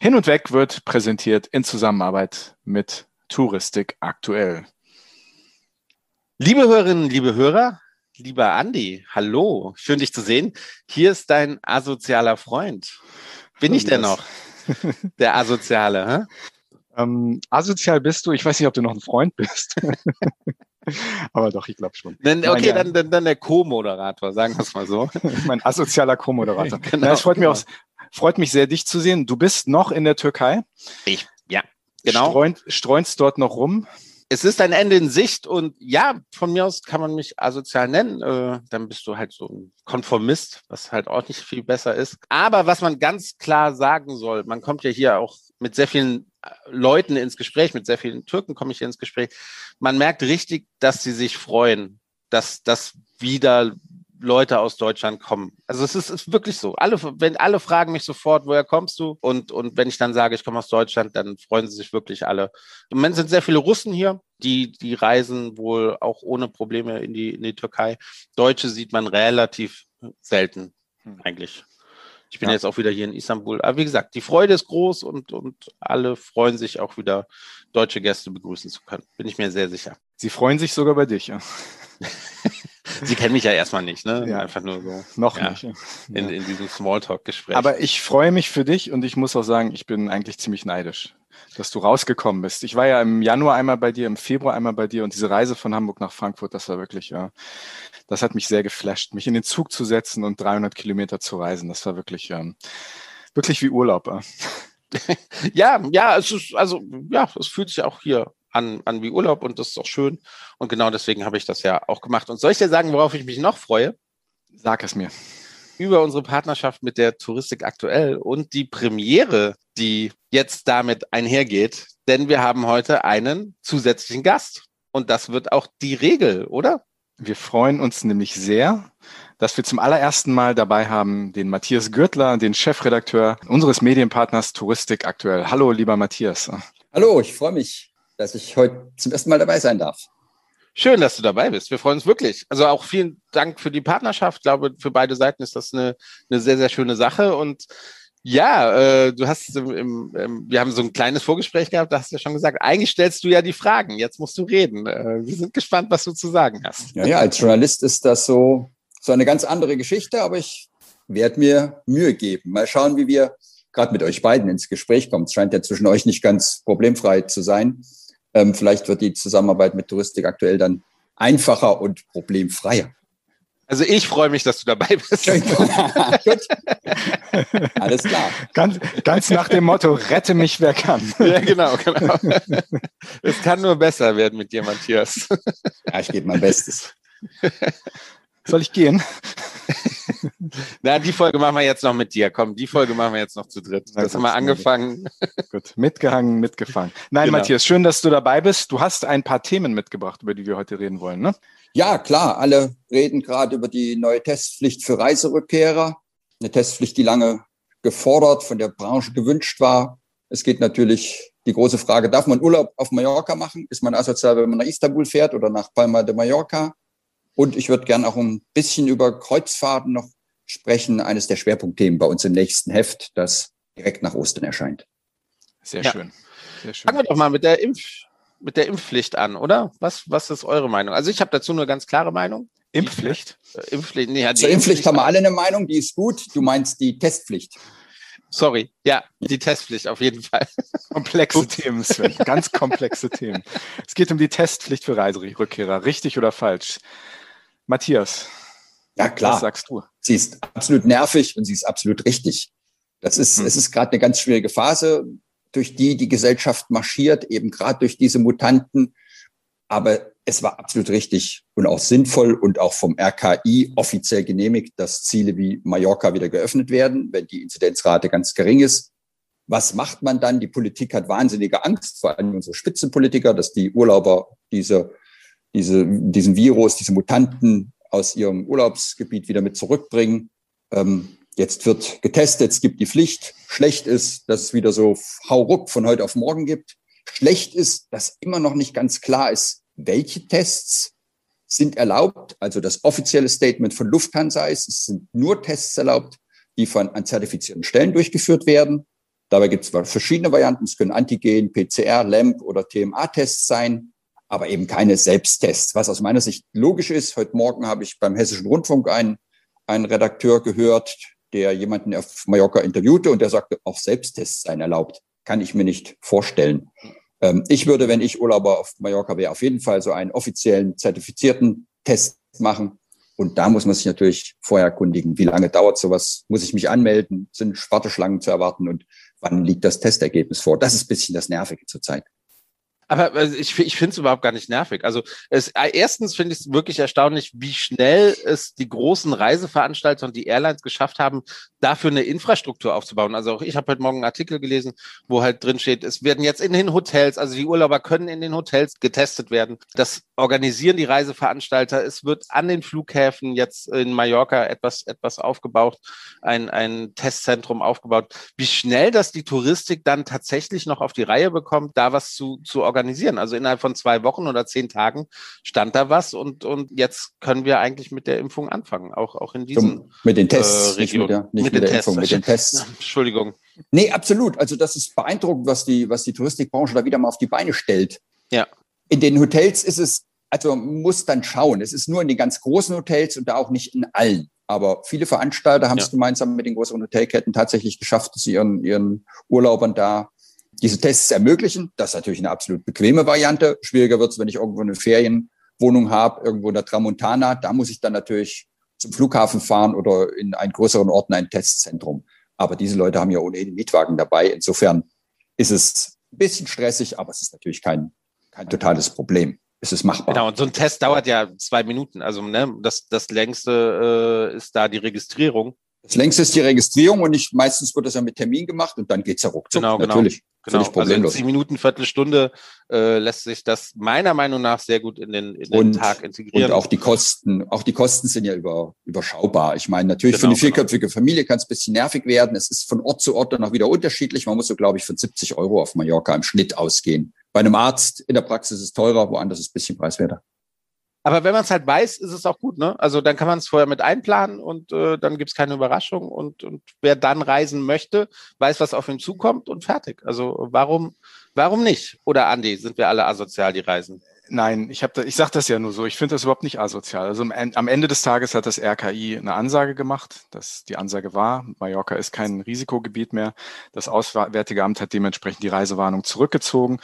Hin und Weg wird präsentiert in Zusammenarbeit mit Touristik aktuell. Liebe Hörerinnen, liebe Hörer, lieber Andi, hallo, schön dich zu sehen. Hier ist dein asozialer Freund. Bin ich denn noch der Asoziale? Hä? Ähm, asozial bist du. Ich weiß nicht, ob du noch ein Freund bist. Aber doch, ich glaube schon. Dann, okay, dann, dann, dann der Co-Moderator, sagen wir es mal so. mein asozialer Co-Moderator. genau, Na, es freut, genau. mich auch, freut mich sehr, dich zu sehen. Du bist noch in der Türkei. Ich, ja, genau. Streunt, streunst dort noch rum es ist ein Ende in Sicht und ja, von mir aus kann man mich asozial nennen. Äh, dann bist du halt so ein Konformist, was halt auch nicht viel besser ist. Aber was man ganz klar sagen soll, man kommt ja hier auch mit sehr vielen äh, Leuten ins Gespräch, mit sehr vielen Türken komme ich hier ins Gespräch. Man merkt richtig, dass sie sich freuen, dass das wieder Leute aus Deutschland kommen. Also es ist, ist, wirklich so. Alle, wenn alle fragen mich sofort, woher kommst du? Und, und wenn ich dann sage, ich komme aus Deutschland, dann freuen sie sich wirklich alle. Im Moment sind sehr viele Russen hier, die, die reisen wohl auch ohne Probleme in die, in die Türkei. Deutsche sieht man relativ selten, hm. eigentlich. Ich bin ja. jetzt auch wieder hier in Istanbul. Aber wie gesagt, die Freude ist groß und, und alle freuen sich auch wieder, deutsche Gäste begrüßen zu können. Bin ich mir sehr sicher. Sie freuen sich sogar bei dich, ja. Sie kennen mich ja erstmal nicht, ne? Ja. Einfach nur so. Noch ja, nicht. In, in diesem Smalltalk-Gespräch. Aber ich freue mich für dich und ich muss auch sagen, ich bin eigentlich ziemlich neidisch, dass du rausgekommen bist. Ich war ja im Januar einmal bei dir, im Februar einmal bei dir und diese Reise von Hamburg nach Frankfurt, das war wirklich, ja, das hat mich sehr geflasht, mich in den Zug zu setzen und 300 Kilometer zu reisen. Das war wirklich, ähm, wirklich wie Urlaub. ja, ja, es ist, also, ja, es fühlt sich auch hier an, an wie Urlaub und das ist auch schön. Und genau deswegen habe ich das ja auch gemacht. Und soll ich dir sagen, worauf ich mich noch freue? Sag es mir. Über unsere Partnerschaft mit der Touristik aktuell und die Premiere, die jetzt damit einhergeht. Denn wir haben heute einen zusätzlichen Gast. Und das wird auch die Regel, oder? Wir freuen uns nämlich sehr, dass wir zum allerersten Mal dabei haben den Matthias Gürtler, den Chefredakteur unseres Medienpartners Touristik aktuell. Hallo, lieber Matthias. Hallo, ich freue mich, dass ich heute zum ersten Mal dabei sein darf. Schön, dass du dabei bist. Wir freuen uns wirklich. Also auch vielen Dank für die Partnerschaft. Ich glaube, für beide Seiten ist das eine, eine sehr, sehr schöne Sache. Und ja, äh, du hast, im, im, im, wir haben so ein kleines Vorgespräch gehabt, da hast du ja schon gesagt, eigentlich stellst du ja die Fragen, jetzt musst du reden. Äh, wir sind gespannt, was du zu sagen hast. Ja, ja, als Journalist ist das so, so eine ganz andere Geschichte, aber ich werde mir Mühe geben. Mal schauen, wie wir gerade mit euch beiden ins Gespräch kommen. Es scheint ja zwischen euch nicht ganz problemfrei zu sein. Ähm, vielleicht wird die Zusammenarbeit mit Touristik aktuell dann einfacher und problemfreier. Also ich freue mich, dass du dabei bist. Gut. Alles klar. Ganz, ganz nach dem Motto, rette mich, wer kann. Ja, genau, genau. Es kann nur besser werden mit dir, Matthias. Ja, ich gebe mein Bestes. Soll ich gehen? Na, die Folge machen wir jetzt noch mit dir. Komm, die Folge machen wir jetzt noch zu dritt. Das haben wir angefangen. Gut, mitgehangen, mitgefangen. Nein, genau. Matthias, schön, dass du dabei bist. Du hast ein paar Themen mitgebracht, über die wir heute reden wollen, ne? Ja, klar. Alle reden gerade über die neue Testpflicht für Reiserückkehrer. Eine Testpflicht, die lange gefordert, von der Branche gewünscht war. Es geht natürlich die große Frage, darf man Urlaub auf Mallorca machen? Ist man asozial, wenn man nach Istanbul fährt oder nach Palma de Mallorca? Und ich würde gerne auch ein bisschen über Kreuzfahrten noch sprechen. Eines der Schwerpunktthemen bei uns im nächsten Heft, das direkt nach Ostern erscheint. Sehr ja. schön. Sehr schön. Fangen wir doch mal mit der, Impf, mit der Impfpflicht an, oder? Was, was ist eure Meinung? Also ich habe dazu eine ganz klare Meinung. Impfpflicht? Äh, Impfpflicht. Nee, Zur Impfpflicht, Impfpflicht haben wir alle eine Meinung, die ist gut. Du meinst die Testpflicht. Sorry, ja, die Testpflicht auf jeden Fall. Komplexe Themen, Sven. Ganz komplexe Themen. Es geht um die Testpflicht für Reiserückkehrer. Richtig oder falsch? Matthias. Ja, klar. Was sagst du? Sie ist absolut nervig und sie ist absolut richtig. Das ist, hm. es ist gerade eine ganz schwierige Phase, durch die die Gesellschaft marschiert, eben gerade durch diese Mutanten. Aber es war absolut richtig und auch sinnvoll und auch vom RKI offiziell genehmigt, dass Ziele wie Mallorca wieder geöffnet werden, wenn die Inzidenzrate ganz gering ist. Was macht man dann? Die Politik hat wahnsinnige Angst, vor allem unsere Spitzenpolitiker, dass die Urlauber diese diese, diesen Virus, diese Mutanten aus ihrem Urlaubsgebiet wieder mit zurückbringen. Ähm, jetzt wird getestet, es gibt die Pflicht. Schlecht ist, dass es wieder so Hauruck von heute auf morgen gibt. Schlecht ist, dass immer noch nicht ganz klar ist, welche Tests sind erlaubt. Also das offizielle Statement von Lufthansa ist, es sind nur Tests erlaubt, die von an zertifizierten Stellen durchgeführt werden. Dabei gibt es verschiedene Varianten. Es können Antigen, PCR, LAMP oder TMA-Tests sein, aber eben keine Selbsttests, was aus meiner Sicht logisch ist. Heute Morgen habe ich beim Hessischen Rundfunk einen, einen Redakteur gehört, der jemanden auf Mallorca interviewte und der sagte, auch Selbsttests seien erlaubt. Kann ich mir nicht vorstellen. Ähm, ich würde, wenn ich Urlauber auf Mallorca wäre, auf jeden Fall so einen offiziellen zertifizierten Test machen. Und da muss man sich natürlich vorher erkundigen, wie lange dauert sowas, muss ich mich anmelden, sind Warteschlangen zu erwarten und wann liegt das Testergebnis vor. Das ist bisschen das Nervige zurzeit. Aber also ich, ich finde es überhaupt gar nicht nervig. Also es, äh, erstens finde ich es wirklich erstaunlich, wie schnell es die großen Reiseveranstalter und die Airlines geschafft haben, dafür eine Infrastruktur aufzubauen. Also auch ich habe heute Morgen einen Artikel gelesen, wo halt drin steht, es werden jetzt in den Hotels, also die Urlauber können in den Hotels getestet werden. Das organisieren die Reiseveranstalter. Es wird an den Flughäfen jetzt in Mallorca etwas, etwas aufgebaut, ein, ein Testzentrum aufgebaut. Wie schnell das die Touristik dann tatsächlich noch auf die Reihe bekommt, da was zu, zu organisieren. Also innerhalb von zwei Wochen oder zehn Tagen stand da was und, und jetzt können wir eigentlich mit der Impfung anfangen, auch, auch in diesen Mit den Tests, äh. Nicht mit der, nicht mit, mit der Impfung, mit den Tests. Entschuldigung. Nee, absolut. Also das ist beeindruckend, was die, was die Touristikbranche da wieder mal auf die Beine stellt. Ja. In den Hotels ist es, also muss dann schauen. Es ist nur in den ganz großen Hotels und da auch nicht in allen. Aber viele Veranstalter haben ja. es gemeinsam mit den größeren Hotelketten tatsächlich geschafft, dass sie ihren, ihren Urlaubern da diese Tests ermöglichen. Das ist natürlich eine absolut bequeme Variante. Schwieriger wird es, wenn ich irgendwo eine Ferienwohnung habe, irgendwo in der Tramontana. Da muss ich dann natürlich zum Flughafen fahren oder in einen größeren Ort in ein Testzentrum. Aber diese Leute haben ja ohnehin Mietwagen dabei. Insofern ist es ein bisschen stressig, aber es ist natürlich kein, kein totales Problem. Es ist machbar. Genau, und so ein Test dauert ja zwei Minuten. Also ne, das, das längste äh, ist da die Registrierung. Das längste ist die Registrierung und ich, meistens wird das ja mit Termin gemacht und dann geht's ja ruckzuck. Genau, genau. Natürlich. Genau. Problemlos. Also in zehn Minuten, Viertelstunde äh, lässt sich das meiner Meinung nach sehr gut in den, in den und, Tag integrieren. Und auch die Kosten, auch die Kosten sind ja über, überschaubar. Ich meine, natürlich genau, für eine genau. vierköpfige genau. Familie kann es ein bisschen nervig werden. Es ist von Ort zu Ort dann auch wieder unterschiedlich. Man muss so, glaube ich, von 70 Euro auf Mallorca im Schnitt ausgehen. Bei einem Arzt in der Praxis ist es teurer, woanders ist es ein bisschen preiswerter. Aber wenn man es halt weiß, ist es auch gut. Ne? Also dann kann man es vorher mit einplanen und äh, dann gibt es keine Überraschung. Und, und wer dann reisen möchte, weiß, was auf ihn zukommt und fertig. Also warum, warum nicht? Oder Andi, sind wir alle asozial, die reisen? Nein, ich habe, ich sage das ja nur so. Ich finde das überhaupt nicht asozial. Also am Ende des Tages hat das RKI eine Ansage gemacht, dass die Ansage war, Mallorca ist kein Risikogebiet mehr. Das Auswärtige Amt hat dementsprechend die Reisewarnung zurückgezogen,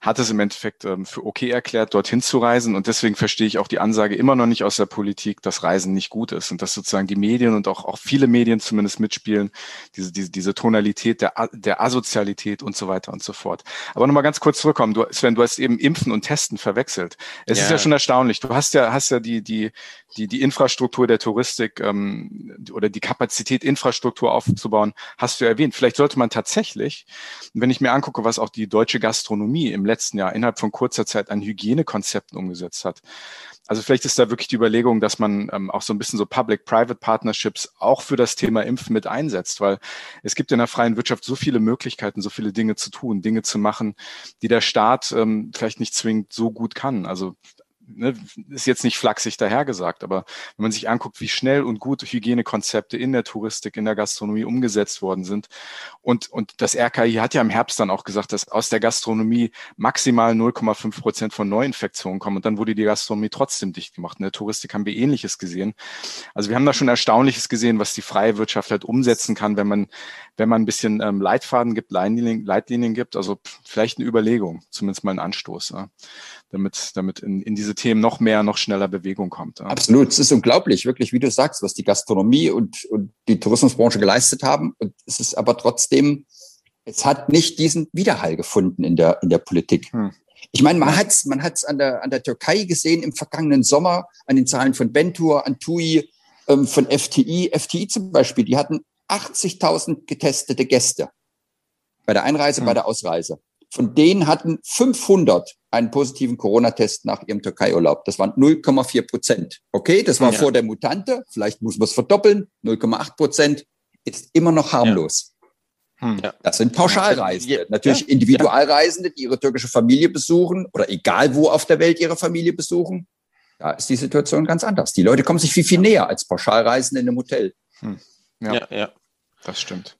hat es im Endeffekt ähm, für okay erklärt, dorthin zu reisen. Und deswegen verstehe ich auch die Ansage immer noch nicht aus der Politik, dass Reisen nicht gut ist und dass sozusagen die Medien und auch, auch viele Medien zumindest mitspielen, diese, diese, diese Tonalität der, der Asozialität und so weiter und so fort. Aber nochmal ganz kurz zurückkommen. Du, Sven, du hast eben Impfen und Testen verwechselt gewechselt. Es ja. ist ja schon erstaunlich. Du hast ja, hast ja die, die, die, die Infrastruktur der Touristik ähm, oder die Kapazität, Infrastruktur aufzubauen, hast du erwähnt. Vielleicht sollte man tatsächlich, wenn ich mir angucke, was auch die deutsche Gastronomie im letzten Jahr innerhalb von kurzer Zeit an Hygienekonzepten umgesetzt hat, also vielleicht ist da wirklich die Überlegung, dass man ähm, auch so ein bisschen so Public-Private Partnerships auch für das Thema Impfen mit einsetzt, weil es gibt in der freien Wirtschaft so viele Möglichkeiten, so viele Dinge zu tun, Dinge zu machen, die der Staat ähm, vielleicht nicht zwingend so gut kann. Also ne, ist jetzt nicht flachsig dahergesagt, aber wenn man sich anguckt, wie schnell und gut Hygienekonzepte in der Touristik, in der Gastronomie umgesetzt worden sind und, und das RKI hat ja im Herbst dann auch gesagt, dass aus der Gastronomie maximal 0,5 Prozent von Neuinfektionen kommen und dann wurde die Gastronomie trotzdem dicht gemacht. In der Touristik haben wir Ähnliches gesehen. Also wir haben da schon Erstaunliches gesehen, was die freie Wirtschaft halt umsetzen kann, wenn man, wenn man ein bisschen ähm, Leitfaden gibt, Leitlinien, Leitlinien gibt. Also vielleicht eine Überlegung, zumindest mal ein Anstoß. Ja damit, damit in, in diese Themen noch mehr, noch schneller Bewegung kommt. Ja. Absolut. Es ist unglaublich, wirklich, wie du sagst, was die Gastronomie und, und die Tourismusbranche geleistet haben. Und es ist aber trotzdem, es hat nicht diesen Widerhall gefunden in der, in der Politik. Hm. Ich meine, man hat es man hat's an, der, an der Türkei gesehen im vergangenen Sommer, an den Zahlen von Bentur, an TUI, ähm, von FTI. FTI zum Beispiel, die hatten 80.000 getestete Gäste bei der Einreise, hm. bei der Ausreise. Von denen hatten 500 einen positiven Corona-Test nach ihrem Türkei-Urlaub. Das waren 0,4 Prozent. Okay, das war ja. vor der Mutante. Vielleicht muss man es verdoppeln. 0,8 Prozent ist immer noch harmlos. Ja. Hm. Das sind Pauschalreisende. Ja. Natürlich Individualreisende, die ihre türkische Familie besuchen oder egal wo auf der Welt ihre Familie besuchen. Da ist die Situation ganz anders. Die Leute kommen sich viel, viel näher als Pauschalreisende in einem Hotel. Hm. Ja. ja, ja, das stimmt.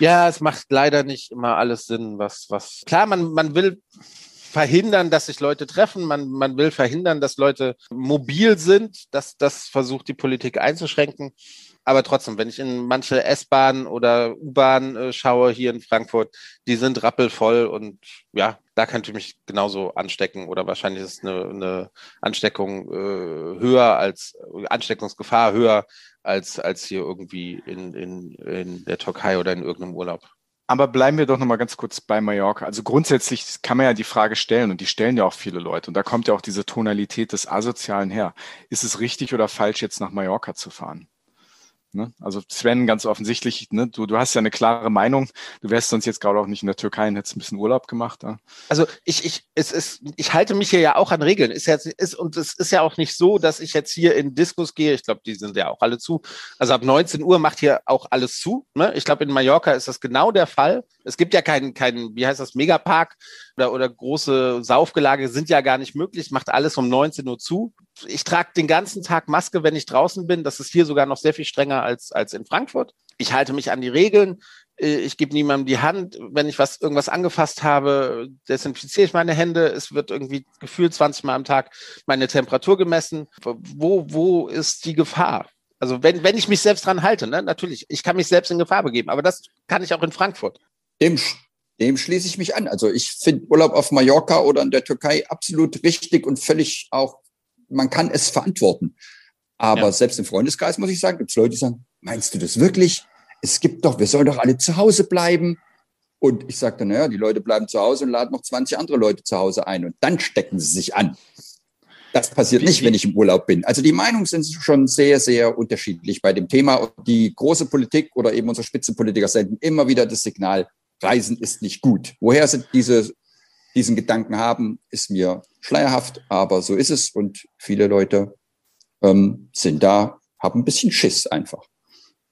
Ja, es macht leider nicht immer alles Sinn, was, was. Klar, man, man will verhindern, dass sich Leute treffen. Man, man will verhindern, dass Leute mobil sind. Das, das versucht die Politik einzuschränken. Aber trotzdem, wenn ich in manche S-Bahn oder U-Bahn äh, schaue hier in Frankfurt, die sind rappelvoll und ja, da könnte ich mich genauso anstecken oder wahrscheinlich ist eine, eine Ansteckung äh, höher als Ansteckungsgefahr höher als, als hier irgendwie in, in, in der Türkei oder in irgendeinem Urlaub. Aber bleiben wir doch noch mal ganz kurz bei Mallorca. Also grundsätzlich kann man ja die Frage stellen und die stellen ja auch viele Leute und da kommt ja auch diese Tonalität des Asozialen her. Ist es richtig oder falsch, jetzt nach Mallorca zu fahren? Ne? Also Sven, ganz offensichtlich, ne? du, du hast ja eine klare Meinung. Du wärst sonst jetzt gerade auch nicht in der Türkei und hättest ein bisschen Urlaub gemacht. Ja? Also ich, ich, es ist, ich halte mich hier ja auch an Regeln. Ist jetzt, ist, und es ist ja auch nicht so, dass ich jetzt hier in Diskus gehe. Ich glaube, die sind ja auch alle zu. Also ab 19 Uhr macht hier auch alles zu. Ne? Ich glaube, in Mallorca ist das genau der Fall. Es gibt ja keinen, keinen, wie heißt das, Megapark oder, oder große Saufgelage sind ja gar nicht möglich. Macht alles um 19 Uhr zu ich trage den ganzen Tag Maske, wenn ich draußen bin. Das ist hier sogar noch sehr viel strenger als, als in Frankfurt. Ich halte mich an die Regeln. Äh, ich gebe niemandem die Hand. Wenn ich was, irgendwas angefasst habe, desinfiziere ich meine Hände. Es wird irgendwie gefühlt 20 Mal am Tag meine Temperatur gemessen. Wo, wo ist die Gefahr? Also wenn, wenn ich mich selbst dran halte, ne? natürlich, ich kann mich selbst in Gefahr begeben, aber das kann ich auch in Frankfurt. Dem, dem schließe ich mich an. Also ich finde Urlaub auf Mallorca oder in der Türkei absolut richtig und völlig auch man kann es verantworten. Aber ja. selbst im Freundeskreis, muss ich sagen, gibt es Leute, die sagen, meinst du das wirklich? Es gibt doch, wir sollen doch alle zu Hause bleiben. Und ich sagte, naja, die Leute bleiben zu Hause und laden noch 20 andere Leute zu Hause ein. Und dann stecken sie sich an. Das passiert nicht, wenn ich im Urlaub bin. Also die Meinungen sind schon sehr, sehr unterschiedlich bei dem Thema. Und die große Politik oder eben unsere Spitzenpolitiker senden immer wieder das Signal, Reisen ist nicht gut. Woher sind diese diesen Gedanken haben, ist mir schleierhaft, aber so ist es und viele Leute ähm, sind da, haben ein bisschen Schiss einfach.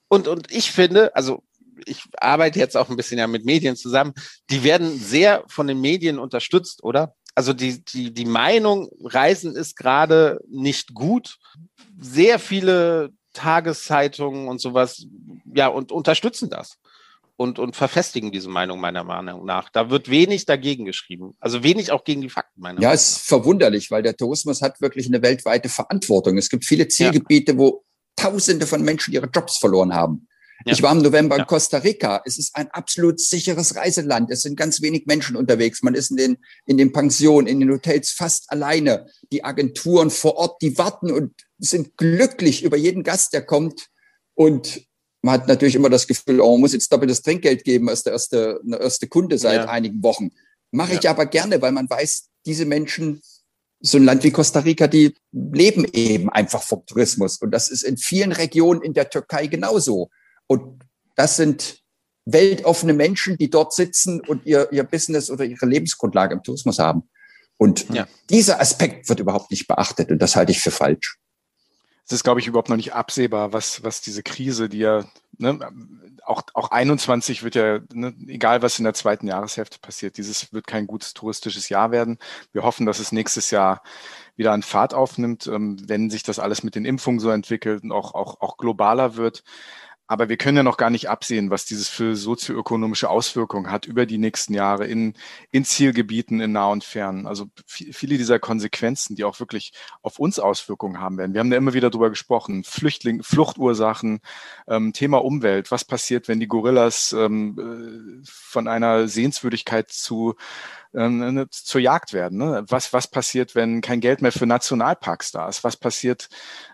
Und, und ich finde, also ich arbeite jetzt auch ein bisschen ja mit Medien zusammen, die werden sehr von den Medien unterstützt, oder? Also die, die, die Meinung, Reisen ist gerade nicht gut. Sehr viele Tageszeitungen und sowas, ja, und unterstützen das und, und verfestigen diese Meinung meiner Meinung nach. Da wird wenig dagegen geschrieben. Also wenig auch gegen die Fakten meiner Ja, es ist verwunderlich, weil der Tourismus hat wirklich eine weltweite Verantwortung. Es gibt viele Zielgebiete, ja. wo Tausende von Menschen ihre Jobs verloren haben. Ja. Ich war im November in Costa Rica. Es ist ein absolut sicheres Reiseland. Es sind ganz wenig Menschen unterwegs. Man ist in den, in den Pensionen, in den Hotels fast alleine. Die Agenturen vor Ort, die warten und sind glücklich über jeden Gast, der kommt. Und man hat natürlich immer das Gefühl, oh, man muss jetzt doppeltes Trinkgeld geben als der erste, der erste Kunde seit ja. einigen Wochen. Mache ja. ich aber gerne, weil man weiß, diese Menschen, so ein Land wie Costa Rica, die leben eben einfach vom Tourismus. Und das ist in vielen Regionen in der Türkei genauso. Und das sind weltoffene Menschen, die dort sitzen und ihr, ihr Business oder ihre Lebensgrundlage im Tourismus haben. Und ja. dieser Aspekt wird überhaupt nicht beachtet. Und das halte ich für falsch es ist, glaube ich, überhaupt noch nicht absehbar, was, was diese Krise, die ja, ne, auch, auch 21 wird ja, ne, egal was in der zweiten Jahreshälfte passiert, dieses wird kein gutes touristisches Jahr werden. Wir hoffen, dass es nächstes Jahr wieder an Fahrt aufnimmt, ähm, wenn sich das alles mit den Impfungen so entwickelt und auch, auch, auch globaler wird. Aber wir können ja noch gar nicht absehen, was dieses für sozioökonomische Auswirkungen hat über die nächsten Jahre in, in Zielgebieten in nah und fern. Also viele dieser Konsequenzen, die auch wirklich auf uns Auswirkungen haben werden. Wir haben da immer wieder drüber gesprochen. Flüchtling, Fluchtursachen, ähm, Thema Umwelt. Was passiert, wenn die Gorillas ähm, äh, von einer Sehenswürdigkeit zu ähm, ne, zur Jagd werden. Ne? Was, was passiert, wenn kein Geld mehr für Nationalparks da ist? Was passiert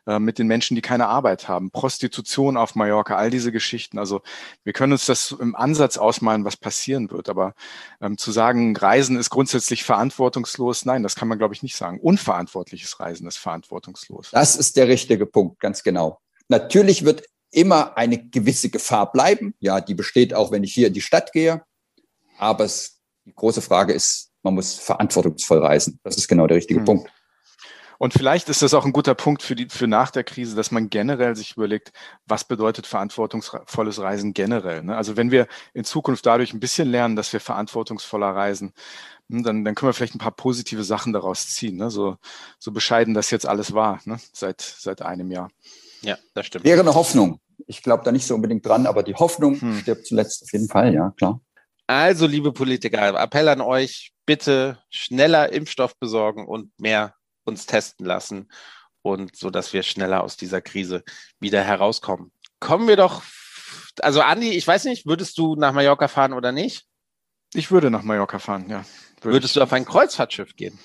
äh, mit den Menschen, die keine Arbeit haben? Prostitution auf Mallorca, all diese Geschichten. Also wir können uns das im Ansatz ausmalen, was passieren wird. Aber ähm, zu sagen, Reisen ist grundsätzlich verantwortungslos, nein, das kann man, glaube ich, nicht sagen. Unverantwortliches Reisen ist verantwortungslos. Das ist der richtige Punkt, ganz genau. Natürlich wird immer eine gewisse Gefahr bleiben. Ja, die besteht auch, wenn ich hier in die Stadt gehe. Aber es die große Frage ist, man muss verantwortungsvoll reisen. Das ist genau der richtige hm. Punkt. Und vielleicht ist das auch ein guter Punkt für, die, für nach der Krise, dass man generell sich überlegt, was bedeutet verantwortungsvolles Reisen generell. Ne? Also wenn wir in Zukunft dadurch ein bisschen lernen, dass wir verantwortungsvoller reisen, hm, dann, dann können wir vielleicht ein paar positive Sachen daraus ziehen. Ne? So, so bescheiden das jetzt alles war, ne? seit, seit einem Jahr. Ja, das stimmt. Wäre eine Hoffnung. Ich glaube da nicht so unbedingt dran, aber die Hoffnung hm. stirbt zuletzt auf jeden Fall, ja, klar. Also, liebe Politiker, Appell an euch, bitte schneller Impfstoff besorgen und mehr uns testen lassen und so, dass wir schneller aus dieser Krise wieder herauskommen. Kommen wir doch, also Andi, ich weiß nicht, würdest du nach Mallorca fahren oder nicht? Ich würde nach Mallorca fahren, ja. Würde würdest ich. du auf ein Kreuzfahrtschiff gehen?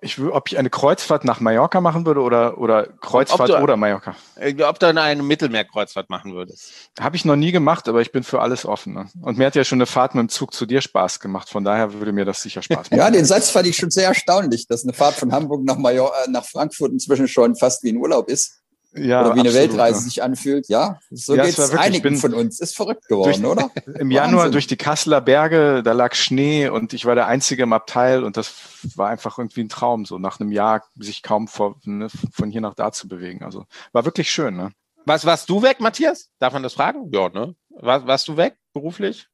Ich, ob ich eine Kreuzfahrt nach Mallorca machen würde oder, oder Kreuzfahrt du, oder Mallorca? Äh, ob du eine Mittelmeerkreuzfahrt machen würdest? Habe ich noch nie gemacht, aber ich bin für alles offen. Ne? Und mir hat ja schon eine Fahrt mit dem Zug zu dir Spaß gemacht. Von daher würde mir das sicher Spaß machen. ja, den Satz fand ich schon sehr erstaunlich, dass eine Fahrt von Hamburg nach, Mallorca, äh, nach Frankfurt inzwischen schon fast wie ein Urlaub ist ja, oder wie eine Weltreise ja. sich anfühlt. Ja, so ja, geht es einigen von uns. Ist verrückt geworden, durch, oder? Im Januar durch die Kasseler Berge, da lag Schnee und ich war der Einzige im Abteil und das war einfach irgendwie ein Traum, so nach einem Jahr sich kaum vor, ne, von hier nach da zu bewegen. Also war wirklich schön. Ne? Was, warst du weg, Matthias? Darf man das fragen? Ja, ne? War, warst du weg beruflich?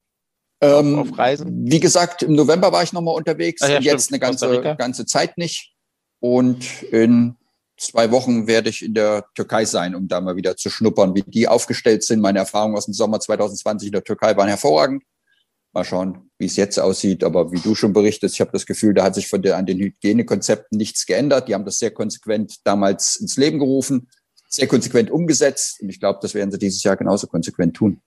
Ähm, auf, auf Reisen? Wie gesagt, im November war ich nochmal unterwegs, ja, jetzt eine ganze, ganze Zeit nicht. Und in zwei Wochen werde ich in der Türkei sein, um da mal wieder zu schnuppern, wie die aufgestellt sind. Meine Erfahrungen aus dem Sommer 2020 in der Türkei waren hervorragend. Mal schauen, wie es jetzt aussieht. Aber wie du schon berichtest, ich habe das Gefühl, da hat sich von der, an den Hygienekonzepten nichts geändert. Die haben das sehr konsequent damals ins Leben gerufen, sehr konsequent umgesetzt. Und ich glaube, das werden sie dieses Jahr genauso konsequent tun.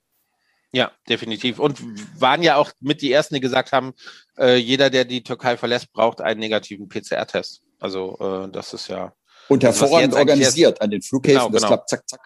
Ja, definitiv. Und waren ja auch mit die Ersten, die gesagt haben, äh, jeder, der die Türkei verlässt, braucht einen negativen PCR-Test. Also äh, das ist ja und also hervorragend organisiert an den Flughäfen. Genau, das genau. klappt zack, zack.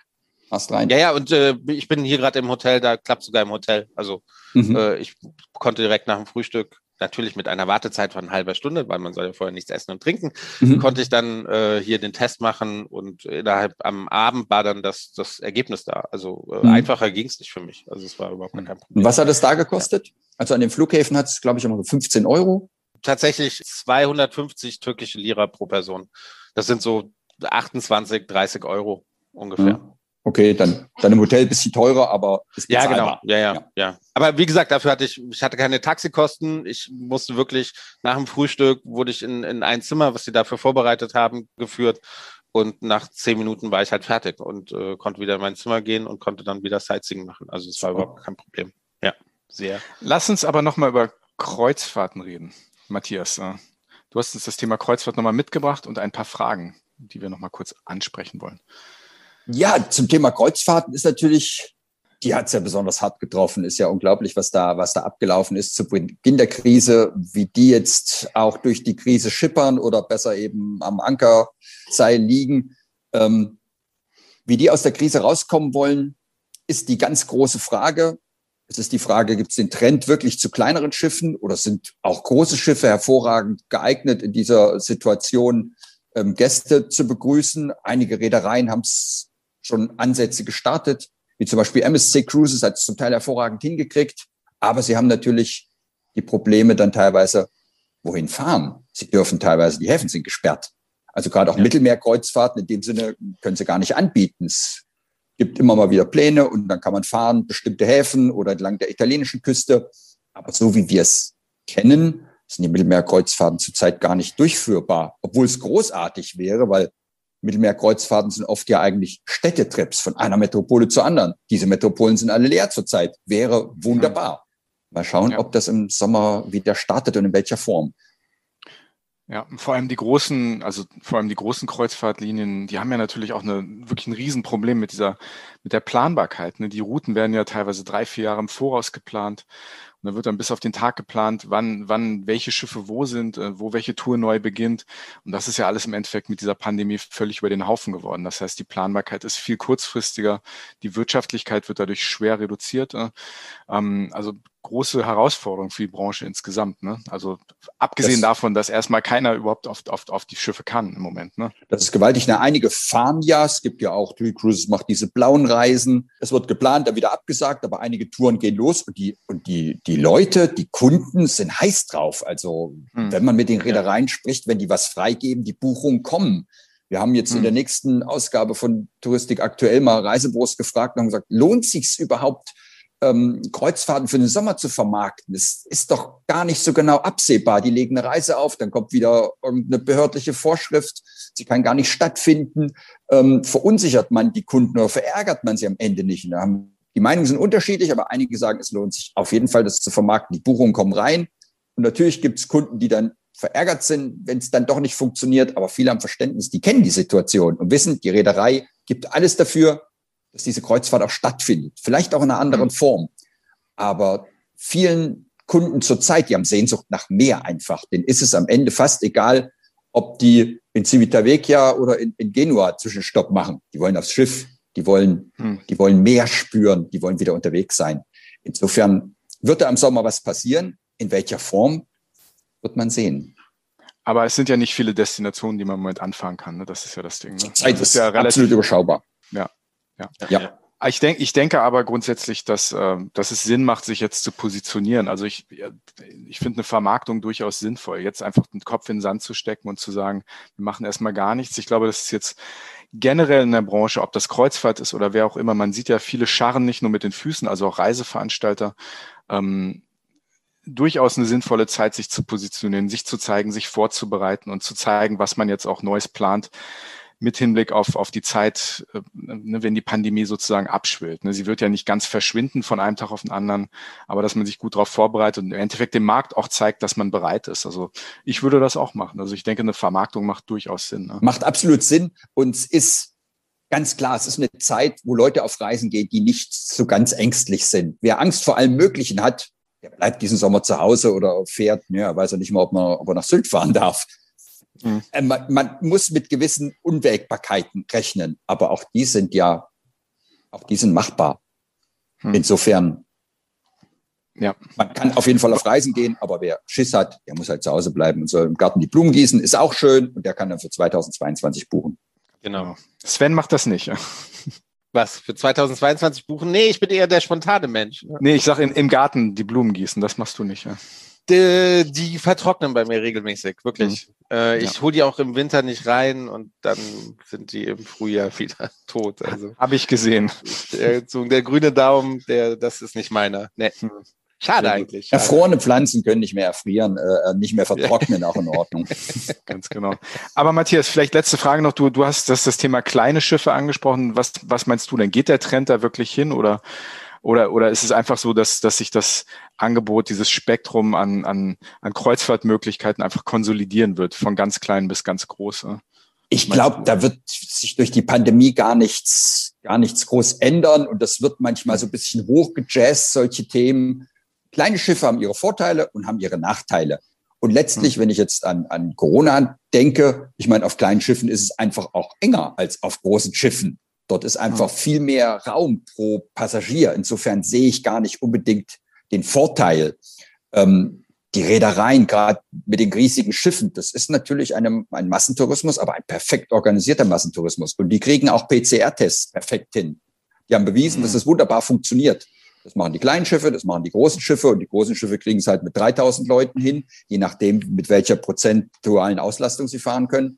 Hast rein. Ja, ja, und äh, ich bin hier gerade im Hotel, da klappt sogar im Hotel. Also mhm. äh, ich konnte direkt nach dem Frühstück, natürlich mit einer Wartezeit von halben Stunde, weil man soll ja vorher nichts essen und trinken, mhm. konnte ich dann äh, hier den Test machen und innerhalb am Abend war dann das, das Ergebnis da. Also äh, mhm. einfacher ging es nicht für mich. Also es war überhaupt kein Problem. Und was hat es da gekostet? Ja. Also an den Flughäfen hat es, glaube ich, immer so 15 Euro. Tatsächlich 250 türkische Lira pro Person. Das sind so 28, 30 Euro ungefähr. Ja. Okay, dann, dann im Hotel ein bisschen teurer, aber ist Ja, genau. Ja, ja, ja, ja. Aber wie gesagt, dafür hatte ich, ich hatte keine Taxikosten. Ich musste wirklich nach dem Frühstück wurde ich in, in ein Zimmer, was sie dafür vorbereitet haben, geführt. Und nach zehn Minuten war ich halt fertig und äh, konnte wieder in mein Zimmer gehen und konnte dann wieder Sightseeing machen. Also es war überhaupt kein Problem. Ja, sehr. Lass uns aber nochmal über Kreuzfahrten reden, Matthias. Du hast uns das Thema Kreuzfahrt nochmal mitgebracht und ein paar Fragen die wir noch mal kurz ansprechen wollen. Ja, zum Thema Kreuzfahrten ist natürlich, die hat es ja besonders hart getroffen. Ist ja unglaublich, was da, was da abgelaufen ist zu Beginn der Krise, wie die jetzt auch durch die Krise schippern oder besser eben am Ankerseil liegen. Ähm, wie die aus der Krise rauskommen wollen, ist die ganz große Frage. Es ist die Frage, gibt es den Trend wirklich zu kleineren Schiffen oder sind auch große Schiffe hervorragend geeignet in dieser Situation ähm, Gäste zu begrüßen. Einige Reedereien haben es schon Ansätze gestartet, wie zum Beispiel MSC Cruises hat es zum Teil hervorragend hingekriegt. Aber sie haben natürlich die Probleme dann teilweise, wohin fahren? Sie dürfen teilweise, die Häfen sind gesperrt. Also gerade auch ja. Mittelmeerkreuzfahrten in dem Sinne können sie gar nicht anbieten. Es gibt immer mal wieder Pläne und dann kann man fahren, bestimmte Häfen oder entlang der italienischen Küste. Aber so wie wir es kennen, sind die Mittelmeerkreuzfahrten zurzeit gar nicht durchführbar, obwohl es großartig wäre, weil Mittelmeerkreuzfahrten sind oft ja eigentlich Städtetrips von einer Metropole zur anderen. Diese Metropolen sind alle leer zurzeit. Wäre wunderbar. Mal schauen, ja. ob das im Sommer wieder startet und in welcher Form. Ja, vor allem die großen, also vor allem die großen Kreuzfahrtlinien, die haben ja natürlich auch eine, wirklich ein Riesenproblem mit dieser, mit der Planbarkeit. Ne? Die Routen werden ja teilweise drei, vier Jahre im Voraus geplant. Und da wird dann bis auf den Tag geplant, wann, wann welche Schiffe wo sind, äh, wo welche Tour neu beginnt. Und das ist ja alles im Endeffekt mit dieser Pandemie völlig über den Haufen geworden. Das heißt, die Planbarkeit ist viel kurzfristiger, die Wirtschaftlichkeit wird dadurch schwer reduziert. Äh. Ähm, also große Herausforderung für die Branche insgesamt. Ne? Also abgesehen das, davon, dass erstmal keiner überhaupt auf, auf, auf die Schiffe kann im Moment. Ne? Das ist gewaltig. Na, einige fahren ja. Es gibt ja auch, TUI Cruises macht diese blauen Reisen. Es wird geplant, dann wieder abgesagt, aber einige Touren gehen los und die, und die, die Leute, die Kunden sind heiß drauf. Also hm. wenn man mit den Reedereien ja. spricht, wenn die was freigeben, die Buchungen kommen. Wir haben jetzt hm. in der nächsten Ausgabe von Touristik aktuell mal Reisebüros gefragt und haben gesagt, lohnt sich's überhaupt, ähm, Kreuzfahrten für den Sommer zu vermarkten. Das ist doch gar nicht so genau absehbar. Die legen eine Reise auf, dann kommt wieder irgendeine behördliche Vorschrift, sie kann gar nicht stattfinden. Ähm, verunsichert man die Kunden oder verärgert man sie am Ende nicht? Die Meinungen sind unterschiedlich, aber einige sagen, es lohnt sich auf jeden Fall, das zu vermarkten. Die Buchungen kommen rein. Und natürlich gibt es Kunden, die dann verärgert sind, wenn es dann doch nicht funktioniert, aber viele haben Verständnis, die kennen die Situation und wissen, die Reederei gibt alles dafür, dass diese Kreuzfahrt auch stattfindet. Vielleicht auch in einer anderen mhm. Form. Aber vielen Kunden zurzeit, die haben Sehnsucht nach mehr einfach. Denen ist es am Ende fast egal, ob die in Civitavecchia oder in, in Genua Zwischenstopp machen. Die wollen aufs Schiff, die wollen, hm. die wollen mehr spüren, die wollen wieder unterwegs sein. Insofern wird da im Sommer was passieren. In welcher Form wird man sehen. Aber es sind ja nicht viele Destinationen, die man Moment anfangen kann. Ne? Das ist ja das Ding. Ne? Zeit ist ja relativ absolut überschaubar. Ja, ja. ja. Ich denke, ich denke aber grundsätzlich, dass, äh, dass es Sinn macht, sich jetzt zu positionieren. Also ich, ich finde eine Vermarktung durchaus sinnvoll, jetzt einfach den Kopf in den Sand zu stecken und zu sagen, wir machen erstmal gar nichts. Ich glaube, das ist jetzt generell in der Branche, ob das Kreuzfahrt ist oder wer auch immer, man sieht ja viele Scharren nicht nur mit den Füßen, also auch Reiseveranstalter. Ähm, durchaus eine sinnvolle Zeit, sich zu positionieren, sich zu zeigen, sich vorzubereiten und zu zeigen, was man jetzt auch Neues plant mit Hinblick auf, auf die Zeit, äh, ne, wenn die Pandemie sozusagen abschwillt. Ne? Sie wird ja nicht ganz verschwinden von einem Tag auf den anderen, aber dass man sich gut darauf vorbereitet und im Endeffekt dem Markt auch zeigt, dass man bereit ist. Also ich würde das auch machen. Also ich denke, eine Vermarktung macht durchaus Sinn. Ne? Macht absolut Sinn und es ist ganz klar, es ist eine Zeit, wo Leute auf Reisen gehen, die nicht so ganz ängstlich sind. Wer Angst vor allem Möglichen hat, der bleibt diesen Sommer zu Hause oder fährt, ja, weiß er nicht mal, ob, man, ob er nach Sylt fahren darf. Mhm. Äh, man, man, muss mit gewissen Unwägbarkeiten rechnen, aber auch die sind ja, auch die sind machbar. Mhm. Insofern, ja. man kann auf jeden Fall auf Reisen gehen, aber wer Schiss hat, der muss halt zu Hause bleiben und soll im Garten die Blumen gießen, ist auch schön und der kann dann für 2022 buchen. Genau. Sven macht das nicht. Was, für 2022 buchen? Nee, ich bin eher der spontane Mensch. Nee, ich sag in, im Garten die Blumen gießen, das machst du nicht, ja. Die, die vertrocknen bei mir regelmäßig, wirklich. Mhm. Äh, ich ja. hole die auch im Winter nicht rein und dann sind die im Frühjahr wieder tot. Also habe ich gesehen. Der, der grüne Daumen, der, das ist nicht meiner. Nee. Hm. Schade eigentlich. Schade. Erfrorene Pflanzen können nicht mehr erfrieren, äh, nicht mehr vertrocknen, auch in Ordnung. Ganz genau. Aber Matthias, vielleicht letzte Frage noch. Du, du hast das, das Thema kleine Schiffe angesprochen. Was, was meinst du denn? Geht der Trend da wirklich hin oder, oder, oder ist es einfach so, dass, dass sich das Angebot, dieses Spektrum an, an, an Kreuzfahrtmöglichkeiten einfach konsolidieren wird, von ganz klein bis ganz groß? Ich glaube, da wird sich durch die Pandemie gar nichts, gar nichts groß ändern und das wird manchmal so ein bisschen hochgejazzt, solche Themen. Kleine Schiffe haben ihre Vorteile und haben ihre Nachteile. Und letztlich, hm. wenn ich jetzt an, an Corona denke, ich meine, auf kleinen Schiffen ist es einfach auch enger als auf großen Schiffen. Dort ist einfach hm. viel mehr Raum pro Passagier. Insofern sehe ich gar nicht unbedingt den Vorteil. Ähm, die Reedereien, gerade mit den riesigen Schiffen, das ist natürlich eine, ein Massentourismus, aber ein perfekt organisierter Massentourismus. Und die kriegen auch PCR-Tests perfekt hin. Die haben bewiesen, dass hm. es wunderbar funktioniert. Das machen die kleinen Schiffe, das machen die großen Schiffe und die großen Schiffe kriegen es halt mit 3000 Leuten hin, je nachdem, mit welcher prozentualen Auslastung sie fahren können.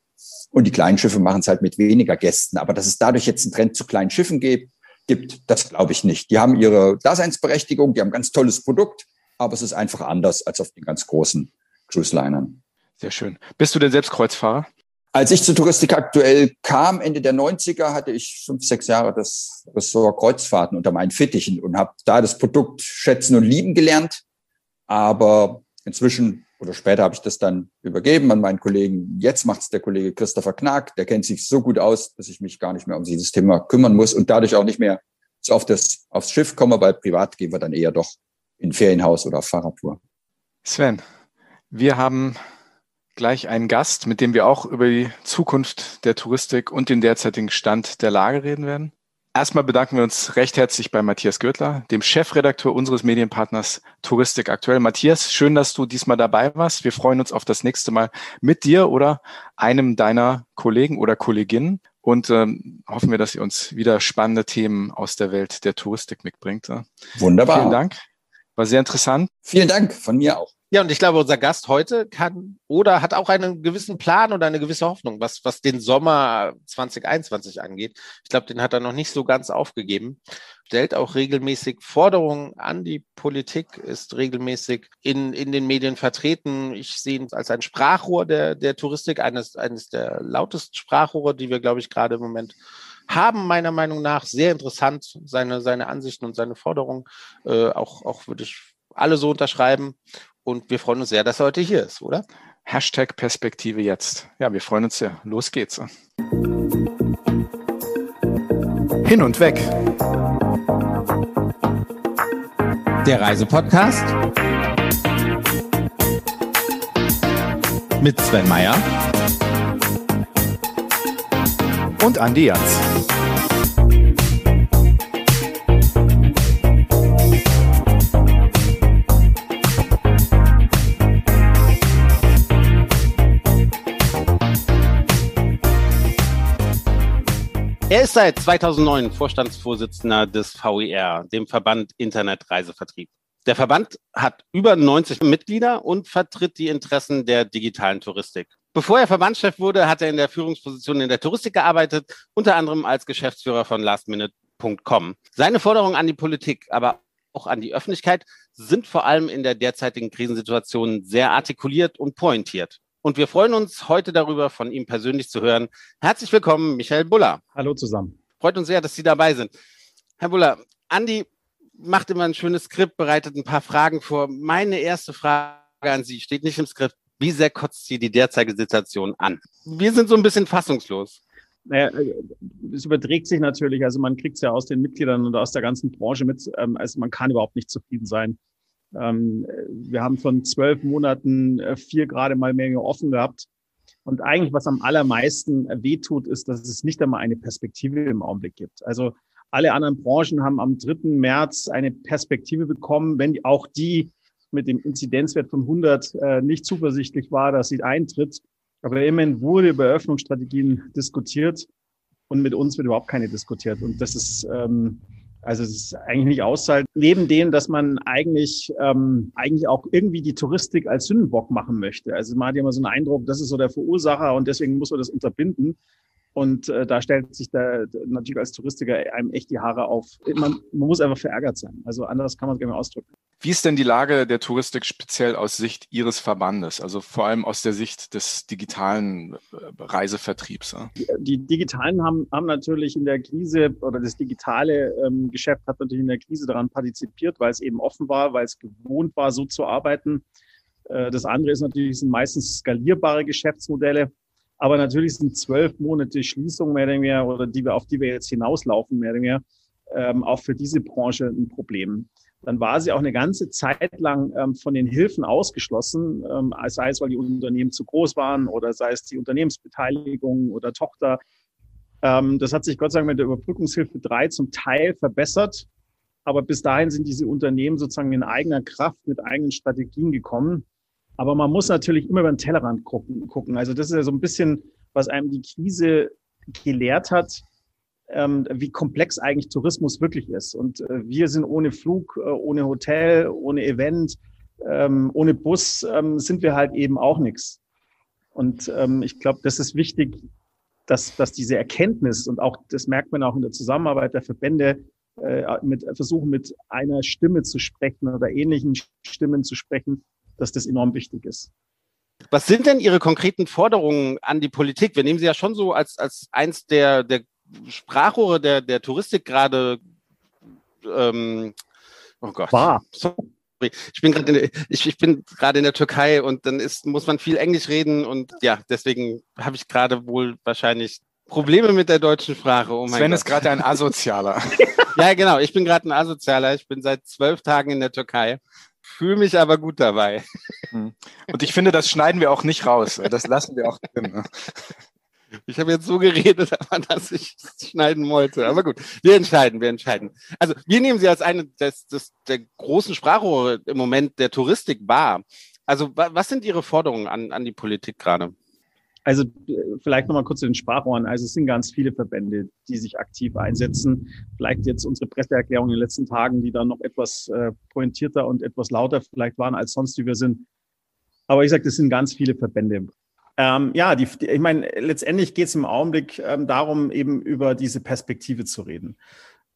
Und die kleinen Schiffe machen es halt mit weniger Gästen. Aber dass es dadurch jetzt einen Trend zu kleinen Schiffen gibt, gibt, das glaube ich nicht. Die haben ihre Daseinsberechtigung, die haben ein ganz tolles Produkt, aber es ist einfach anders als auf den ganz großen Cruise-Linern. Sehr schön. Bist du denn selbst Kreuzfahrer? Als ich zur Touristik aktuell kam, Ende der 90er, hatte ich fünf, sechs Jahre das Ressort Kreuzfahrten unter meinen Fittichen und habe da das Produkt schätzen und lieben gelernt. Aber inzwischen oder später habe ich das dann übergeben an meinen Kollegen. Jetzt macht es der Kollege Christopher Knack. Der kennt sich so gut aus, dass ich mich gar nicht mehr um dieses Thema kümmern muss und dadurch auch nicht mehr so auf das, aufs Schiff komme, weil privat gehen wir dann eher doch in Ferienhaus oder auf Fahrradtour. Sven, wir haben gleich einen Gast, mit dem wir auch über die Zukunft der Touristik und den derzeitigen Stand der Lage reden werden. Erstmal bedanken wir uns recht herzlich bei Matthias Gürtler, dem Chefredakteur unseres Medienpartners Touristik Aktuell. Matthias, schön, dass du diesmal dabei warst. Wir freuen uns auf das nächste Mal mit dir oder einem deiner Kollegen oder Kolleginnen und ähm, hoffen wir, dass ihr uns wieder spannende Themen aus der Welt der Touristik mitbringt. Wunderbar. Vielen Dank. War sehr interessant. Vielen Dank von mir auch. Ja, und ich glaube, unser Gast heute kann oder hat auch einen gewissen Plan oder eine gewisse Hoffnung, was, was den Sommer 2021 angeht. Ich glaube, den hat er noch nicht so ganz aufgegeben. stellt auch regelmäßig Forderungen an die Politik, ist regelmäßig in, in den Medien vertreten. Ich sehe ihn als ein Sprachrohr der, der Touristik, eines, eines der lautesten Sprachrohre, die wir, glaube ich, gerade im Moment haben, meiner Meinung nach. Sehr interessant, seine, seine Ansichten und seine Forderungen. Äh, auch, auch würde ich alle so unterschreiben. Und wir freuen uns sehr, dass er heute hier ist, oder? Hashtag Perspektive jetzt. Ja, wir freuen uns sehr. Los geht's. Hin und weg. Der Reisepodcast mit Sven Meyer und Andi Jans. Er ist seit 2009 Vorstandsvorsitzender des VIR, dem Verband Internetreisevertrieb. Der Verband hat über 90 Mitglieder und vertritt die Interessen der digitalen Touristik. Bevor er Verbandschef wurde, hat er in der Führungsposition in der Touristik gearbeitet, unter anderem als Geschäftsführer von lastminute.com. Seine Forderungen an die Politik, aber auch an die Öffentlichkeit sind vor allem in der derzeitigen Krisensituation sehr artikuliert und pointiert. Und wir freuen uns heute darüber, von ihm persönlich zu hören. Herzlich willkommen, Michael Buller. Hallo zusammen. Freut uns sehr, dass Sie dabei sind. Herr Buller, Andi macht immer ein schönes Skript, bereitet ein paar Fragen vor. Meine erste Frage an Sie steht nicht im Skript. Wie sehr kotzt Sie die derzeitige Situation an? Wir sind so ein bisschen fassungslos. Naja, es überträgt sich natürlich, also man kriegt es ja aus den Mitgliedern und aus der ganzen Branche mit, ähm, also man kann überhaupt nicht zufrieden sein. Ähm, wir haben von zwölf Monaten äh, vier gerade mal mehr offen gehabt. Und eigentlich, was am allermeisten wehtut, ist, dass es nicht einmal eine Perspektive im Augenblick gibt. Also alle anderen Branchen haben am 3. März eine Perspektive bekommen, wenn auch die mit dem Inzidenzwert von 100 äh, nicht zuversichtlich war, dass sie eintritt. Aber immerhin wurde über Öffnungsstrategien diskutiert und mit uns wird überhaupt keine diskutiert. Und das ist ähm, also es ist eigentlich nicht auszuhalten. Neben dem, dass man eigentlich, ähm, eigentlich auch irgendwie die Touristik als Sündenbock machen möchte. Also man hat ja immer so einen Eindruck, das ist so der Verursacher und deswegen muss man das unterbinden. Und äh, da stellt sich da natürlich als Touristiker einem echt die Haare auf. Man, man muss einfach verärgert sein. Also anders kann man es gar nicht ausdrücken. Wie ist denn die Lage der Touristik speziell aus Sicht Ihres Verbandes, also vor allem aus der Sicht des digitalen äh, Reisevertriebs? Die Digitalen haben, haben natürlich in der Krise oder das digitale ähm, Geschäft hat natürlich in der Krise daran partizipiert, weil es eben offen war, weil es gewohnt war, so zu arbeiten. Äh, das andere ist natürlich, sind meistens skalierbare Geschäftsmodelle. Aber natürlich sind zwölf Monate Schließung mehr oder weniger, oder die wir, auf die wir jetzt hinauslaufen, mehr oder weniger, ähm, auch für diese Branche ein Problem dann war sie auch eine ganze Zeit lang ähm, von den Hilfen ausgeschlossen, ähm, sei es, weil die Unternehmen zu groß waren oder sei es die Unternehmensbeteiligung oder Tochter. Ähm, das hat sich Gott sei Dank mit der Überbrückungshilfe 3 zum Teil verbessert. Aber bis dahin sind diese Unternehmen sozusagen in eigener Kraft mit eigenen Strategien gekommen. Aber man muss natürlich immer über den Tellerrand gucken. Also das ist ja so ein bisschen, was einem die Krise gelehrt hat ähm, wie komplex eigentlich Tourismus wirklich ist. Und äh, wir sind ohne Flug, äh, ohne Hotel, ohne Event, ähm, ohne Bus ähm, sind wir halt eben auch nichts. Und ich glaube, das ist wichtig, dass, dass diese Erkenntnis und auch das merkt man auch in der Zusammenarbeit der Verbände, äh, mit versuchen mit einer Stimme zu sprechen oder ähnlichen Stimmen zu sprechen, dass das enorm wichtig ist. Was sind denn Ihre konkreten Forderungen an die Politik? Wir nehmen Sie ja schon so als, als eins der, der Sprachrohre der, der Touristik gerade, ähm, oh Gott. War. Ich bin gerade in, ich, ich bin gerade in der Türkei und dann ist, muss man viel Englisch reden und ja, deswegen habe ich gerade wohl wahrscheinlich Probleme mit der deutschen Sprache. Oh Sven Gott. ist gerade ein Asozialer. ja, genau. Ich bin gerade ein Asozialer. Ich bin seit zwölf Tagen in der Türkei. Fühle mich aber gut dabei. Hm. Und ich finde, das schneiden wir auch nicht raus. Das lassen wir auch drin. Ne? Ich habe jetzt so geredet, aber dass ich es schneiden wollte. Aber gut, wir entscheiden, wir entscheiden. Also wir nehmen Sie als eine des, des, der großen Sprachrohre im Moment der Touristik wahr. Also was sind Ihre Forderungen an, an die Politik gerade? Also vielleicht nochmal kurz zu den Sprachrohren. Also es sind ganz viele Verbände, die sich aktiv einsetzen. Vielleicht jetzt unsere Presseerklärung in den letzten Tagen, die dann noch etwas äh, pointierter und etwas lauter vielleicht waren als sonst, die wir sind. Aber ich sage, das sind ganz viele Verbände. Ähm, ja, die, ich meine, letztendlich geht es im Augenblick ähm, darum, eben über diese Perspektive zu reden.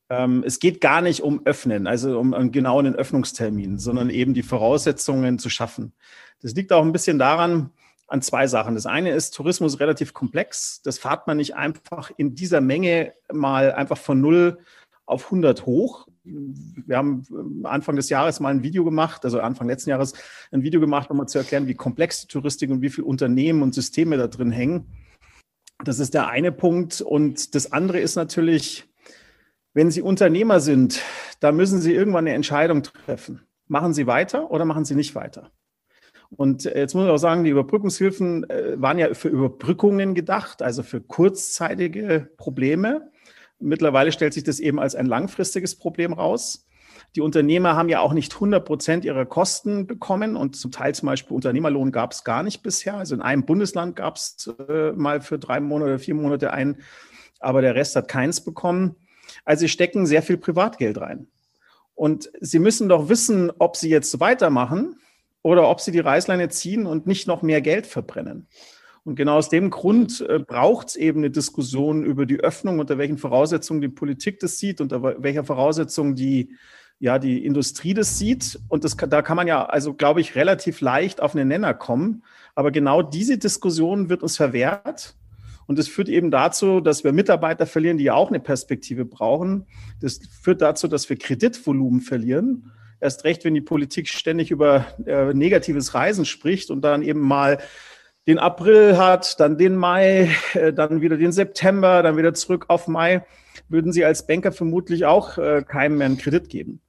Ähm, es geht gar nicht um Öffnen, also um einen genauen Öffnungstermin, sondern eben die Voraussetzungen zu schaffen. Das liegt auch ein bisschen daran, an zwei Sachen. Das eine ist, Tourismus relativ komplex. Das fahrt man nicht einfach in dieser Menge mal einfach von null auf 100 hoch. Wir haben Anfang des Jahres mal ein Video gemacht, also Anfang letzten Jahres ein Video gemacht, um mal zu erklären, wie komplex die Touristik und wie viele Unternehmen und Systeme da drin hängen. Das ist der eine Punkt. Und das andere ist natürlich, wenn Sie Unternehmer sind, da müssen Sie irgendwann eine Entscheidung treffen. Machen Sie weiter oder machen Sie nicht weiter? Und jetzt muss ich auch sagen, die Überbrückungshilfen äh, waren ja für Überbrückungen gedacht, also für kurzzeitige Probleme. Mittlerweile stellt sich das eben als ein langfristiges Problem raus. Die Unternehmer haben ja auch nicht 100 Prozent ihrer Kosten bekommen und zum Teil zum Beispiel Unternehmerlohn gab es gar nicht bisher. Also in einem Bundesland gab es äh, mal für drei Monate vier Monate ein, aber der Rest hat keins bekommen. Also sie stecken sehr viel Privatgeld rein. Und sie müssen doch wissen, ob sie jetzt weitermachen oder ob sie die Reißleine ziehen und nicht noch mehr Geld verbrennen. Und genau aus dem Grund äh, braucht es eben eine Diskussion über die Öffnung, unter welchen Voraussetzungen die Politik das sieht, unter welcher Voraussetzung die, ja, die Industrie das sieht. Und das, da kann man ja, also glaube ich, relativ leicht auf einen Nenner kommen. Aber genau diese Diskussion wird uns verwehrt. Und das führt eben dazu, dass wir Mitarbeiter verlieren, die ja auch eine Perspektive brauchen. Das führt dazu, dass wir Kreditvolumen verlieren. Erst recht, wenn die Politik ständig über äh, negatives Reisen spricht und dann eben mal den April hat, dann den Mai, äh, dann wieder den September, dann wieder zurück auf Mai, würden Sie als Banker vermutlich auch äh, keinem mehr einen Kredit geben.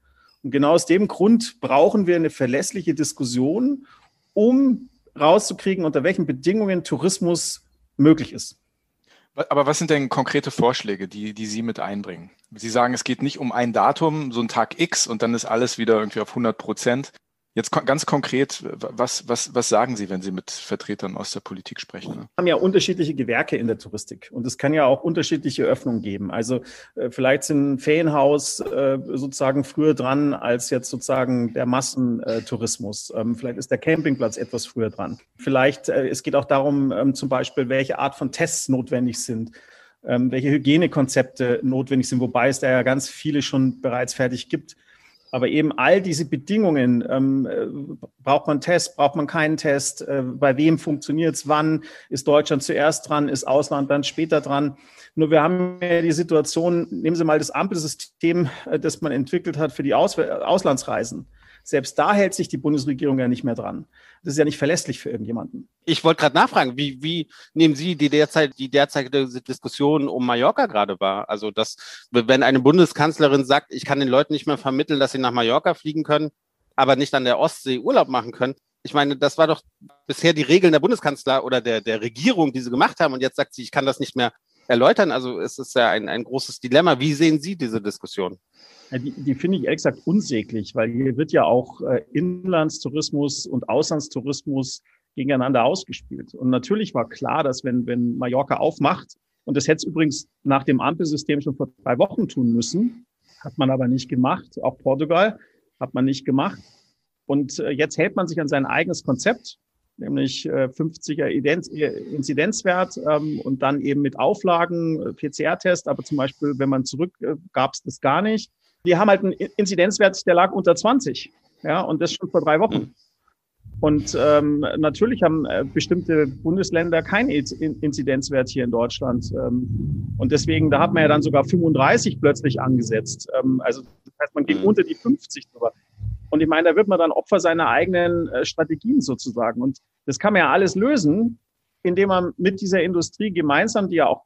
Und genau aus dem Grund brauchen wir eine verlässliche Diskussion, um rauszukriegen, unter welchen Bedingungen Tourismus möglich ist. Aber was sind denn konkrete Vorschläge, die, die Sie mit einbringen? Sie sagen, es geht nicht um ein Datum, so ein Tag X und dann ist alles wieder irgendwie auf 100 Prozent. Jetzt ganz konkret, was, was, was sagen Sie, wenn Sie mit Vertretern aus der Politik sprechen? Wir haben ja unterschiedliche Gewerke in der Touristik und es kann ja auch unterschiedliche Öffnungen geben. Also äh, vielleicht sind Ferienhaus äh, sozusagen früher dran als jetzt sozusagen der Massentourismus. Ähm, vielleicht ist der Campingplatz etwas früher dran. Vielleicht, äh, es geht auch darum, ähm, zum Beispiel, welche Art von Tests notwendig sind. Ähm, welche Hygienekonzepte notwendig sind, wobei es da ja ganz viele schon bereits fertig gibt. Aber eben all diese Bedingungen, ähm, äh, braucht man Test, braucht man keinen Test, äh, bei wem funktioniert es, wann ist Deutschland zuerst dran, ist Ausland dann später dran. Nur wir haben ja die Situation, nehmen Sie mal das Ampelsystem, äh, das man entwickelt hat für die Aus Auslandsreisen. Selbst da hält sich die Bundesregierung ja nicht mehr dran. Das ist ja nicht verlässlich für irgendjemanden. Ich wollte gerade nachfragen, wie, wie nehmen Sie die derzeit, die derzeitige Diskussion um Mallorca gerade wahr? Also, dass, wenn eine Bundeskanzlerin sagt, ich kann den Leuten nicht mehr vermitteln, dass sie nach Mallorca fliegen können, aber nicht an der Ostsee Urlaub machen können. Ich meine, das war doch bisher die Regeln der Bundeskanzler oder der, der Regierung, die sie gemacht haben. Und jetzt sagt sie, ich kann das nicht mehr erläutern. Also es ist ja ein, ein großes Dilemma. Wie sehen Sie diese Diskussion? Die, die finde ich gesagt unsäglich, weil hier wird ja auch äh, Inlandstourismus und Auslandstourismus gegeneinander ausgespielt. Und natürlich war klar, dass wenn, wenn Mallorca aufmacht, und das hätte es übrigens nach dem Ampelsystem schon vor drei Wochen tun müssen, hat man aber nicht gemacht. Auch Portugal hat man nicht gemacht. Und äh, jetzt hält man sich an sein eigenes Konzept, nämlich äh, 50er Inzidenzwert ähm, und dann eben mit Auflagen, äh, PCR-Test, aber zum Beispiel, wenn man zurück, äh, gab es das gar nicht. Die haben halt einen Inzidenzwert, der lag unter 20. Ja, und das schon vor drei Wochen. Und ähm, natürlich haben äh, bestimmte Bundesländer keinen Inzidenzwert hier in Deutschland. Ähm, und deswegen, da hat man ja dann sogar 35 plötzlich angesetzt. Ähm, also das heißt, man geht mhm. unter die 50 drüber. Und ich meine, da wird man dann Opfer seiner eigenen äh, Strategien sozusagen. Und das kann man ja alles lösen, indem man mit dieser Industrie gemeinsam, die ja auch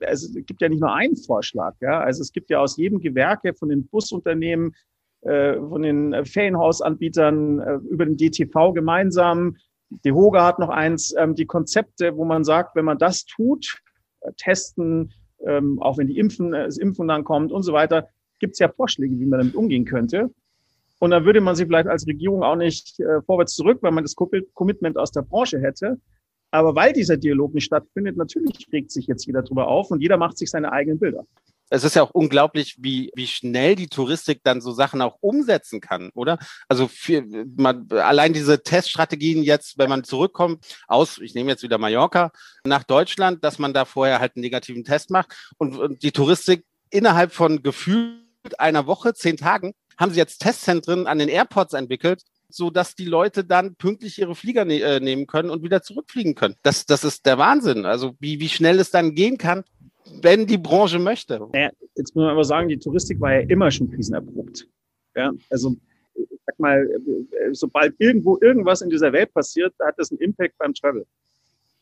es gibt ja nicht nur einen Vorschlag, ja. Also es gibt ja aus jedem Gewerke von den Busunternehmen, äh, von den Ferienhausanbietern äh, über den DTV gemeinsam. Die Hoga hat noch eins, ähm, die Konzepte, wo man sagt, wenn man das tut, äh, testen, ähm, auch wenn die Impfen, äh, das Impfen dann kommt und so weiter, gibt es ja Vorschläge, wie man damit umgehen könnte. Und dann würde man sich vielleicht als Regierung auch nicht äh, vorwärts zurück, weil man das Commitment aus der Branche hätte. Aber weil dieser Dialog nicht stattfindet, natürlich regt sich jetzt jeder drüber auf und jeder macht sich seine eigenen Bilder. Es ist ja auch unglaublich, wie, wie schnell die Touristik dann so Sachen auch umsetzen kann, oder? Also für, man, allein diese Teststrategien jetzt, wenn man zurückkommt aus, ich nehme jetzt wieder Mallorca, nach Deutschland, dass man da vorher halt einen negativen Test macht und, und die Touristik innerhalb von Gefühl einer Woche, zehn Tagen, haben sie jetzt Testzentren an den Airports entwickelt, so dass die Leute dann pünktlich ihre Flieger ne äh, nehmen können und wieder zurückfliegen können. Das, das ist der Wahnsinn. Also wie, wie schnell es dann gehen kann, wenn die Branche möchte. Naja, jetzt muss man aber sagen, die Touristik war ja immer schon krisenerprobt. Ja, also ich sag mal, sobald irgendwo irgendwas in dieser Welt passiert, hat das einen Impact beim Travel.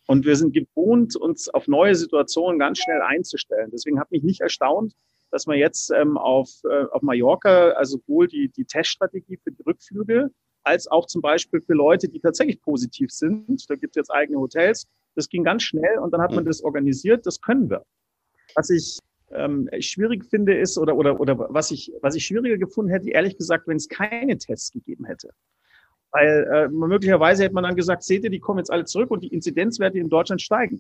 Und wir sind gewohnt, uns auf neue Situationen ganz schnell einzustellen. Deswegen hat mich nicht erstaunt, dass man jetzt ähm, auf, äh, auf Mallorca, also sowohl die, die Teststrategie für die Rückflüge, als auch zum Beispiel für Leute, die tatsächlich positiv sind. Da gibt es jetzt eigene Hotels. Das ging ganz schnell und dann hat man mhm. das organisiert. Das können wir. Was ich ähm, schwierig finde ist, oder, oder, oder was, ich, was ich schwieriger gefunden hätte, ehrlich gesagt, wenn es keine Tests gegeben hätte. Weil äh, möglicherweise hätte man dann gesagt, seht ihr, die kommen jetzt alle zurück und die Inzidenzwerte in Deutschland steigen.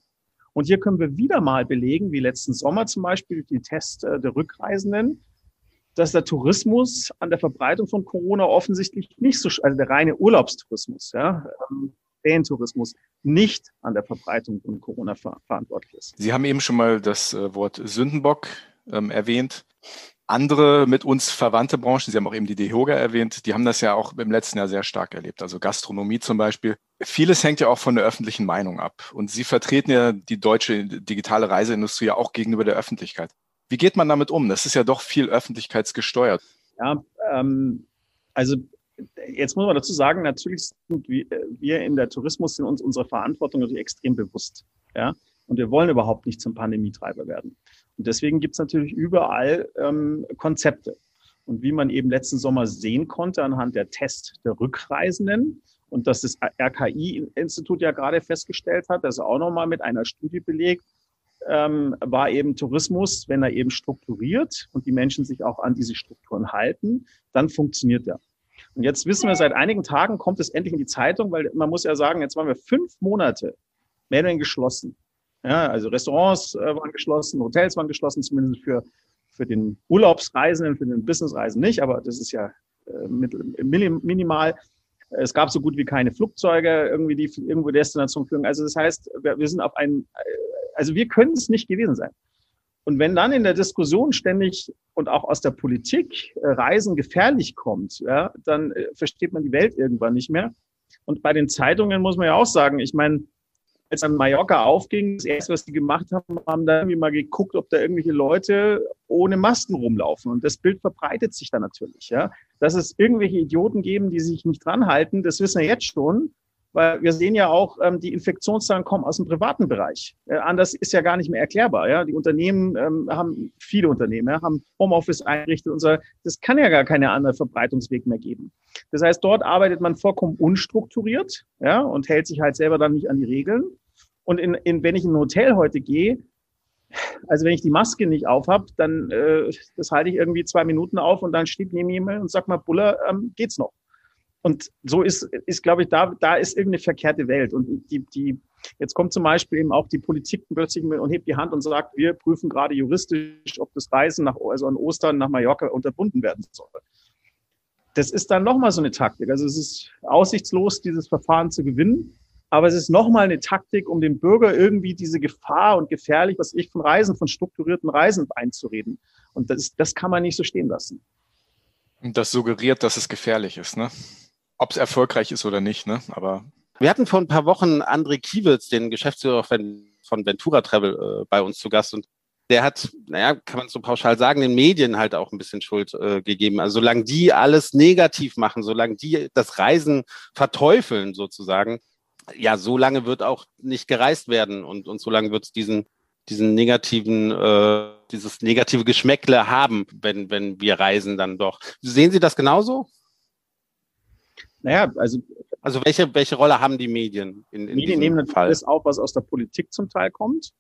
Und hier können wir wieder mal belegen, wie letzten Sommer zum Beispiel, die Tests äh, der Rückreisenden, dass der Tourismus an der Verbreitung von Corona offensichtlich nicht so, also der reine Urlaubstourismus, ja, ähm, Ferientourismus nicht an der Verbreitung von Corona ver verantwortlich ist. Sie haben eben schon mal das äh, Wort Sündenbock ähm, erwähnt. Andere mit uns verwandte Branchen, Sie haben auch eben die DEHOGA erwähnt, die haben das ja auch im letzten Jahr sehr stark erlebt. Also Gastronomie zum Beispiel. Vieles hängt ja auch von der öffentlichen Meinung ab. Und Sie vertreten ja die deutsche digitale Reiseindustrie ja auch gegenüber der Öffentlichkeit. Wie geht man damit um? Das ist ja doch viel öffentlichkeitsgesteuert. Ja, ähm, also jetzt muss man dazu sagen, natürlich sind wir in der Tourismus sind uns unserer Verantwortung natürlich extrem bewusst. Ja? Und wir wollen überhaupt nicht zum Pandemietreiber werden. Und deswegen gibt es natürlich überall ähm, Konzepte. Und wie man eben letzten Sommer sehen konnte anhand der Test der Rückreisenden und dass das RKI-Institut ja gerade festgestellt hat, das auch nochmal mit einer Studie belegt, ähm, war eben Tourismus, wenn er eben strukturiert und die Menschen sich auch an diese Strukturen halten, dann funktioniert er. Und jetzt wissen wir, seit einigen Tagen kommt es endlich in die Zeitung, weil man muss ja sagen, jetzt waren wir fünf Monate mehr oder geschlossen. Ja, also Restaurants äh, waren geschlossen, Hotels waren geschlossen, zumindest für, für den Urlaubsreisenden, für den Businessreisen nicht, aber das ist ja äh, minimal. Es gab so gut wie keine Flugzeuge, irgendwie die irgendwo Destination führen. Also das heißt, wir, wir sind auf ein, äh, also wir können es nicht gewesen sein. Und wenn dann in der Diskussion ständig und auch aus der Politik äh, Reisen gefährlich kommt, ja, dann äh, versteht man die Welt irgendwann nicht mehr. Und bei den Zeitungen muss man ja auch sagen, ich meine, als dann Mallorca aufging, das erste, was die gemacht haben, haben da irgendwie mal geguckt, ob da irgendwelche Leute ohne Masken rumlaufen. Und das Bild verbreitet sich dann natürlich. Ja. Dass es irgendwelche Idioten geben, die sich nicht dran halten, das wissen wir jetzt schon weil wir sehen ja auch, ähm, die Infektionszahlen kommen aus dem privaten Bereich. Äh, anders ist ja gar nicht mehr erklärbar. Ja? Die Unternehmen ähm, haben, viele Unternehmen ja, haben Homeoffice eingerichtet und so. Das kann ja gar keine andere Verbreitungsweg mehr geben. Das heißt, dort arbeitet man vollkommen unstrukturiert ja, und hält sich halt selber dann nicht an die Regeln. Und in, in, wenn ich in ein Hotel heute gehe, also wenn ich die Maske nicht aufhab, dann äh, das halte ich irgendwie zwei Minuten auf und dann steht neben jemand und sagt mal, Buller, ähm, geht's noch? Und so ist, ist glaube ich, da, da ist irgendeine verkehrte Welt. Und die, die, jetzt kommt zum Beispiel eben auch die Politik plötzlich und hebt die Hand und sagt, wir prüfen gerade juristisch, ob das Reisen nach, also an Ostern nach Mallorca unterbunden werden soll. Das ist dann nochmal so eine Taktik. Also es ist aussichtslos, dieses Verfahren zu gewinnen. Aber es ist nochmal eine Taktik, um dem Bürger irgendwie diese Gefahr und gefährlich, was ich von Reisen, von strukturierten Reisen einzureden. Und das, das kann man nicht so stehen lassen. Und das suggeriert, dass es gefährlich ist, ne? ob es erfolgreich ist oder nicht, ne? Aber. Wir hatten vor ein paar Wochen André Kiewitz, den Geschäftsführer von Ventura Travel, äh, bei uns zu Gast und der hat, naja, kann man so pauschal sagen, den Medien halt auch ein bisschen Schuld äh, gegeben. Also solange die alles negativ machen, solange die das Reisen verteufeln sozusagen, ja, so lange wird auch nicht gereist werden und, und so lange wird es diesen, diesen negativen, äh, dieses negative Geschmäckle haben, wenn, wenn wir reisen dann doch. Sehen Sie das genauso? Naja, also. Also welche, welche Rolle haben die Medien in, in Medien nehmen natürlich alles auf, was aus der Politik zum Teil kommt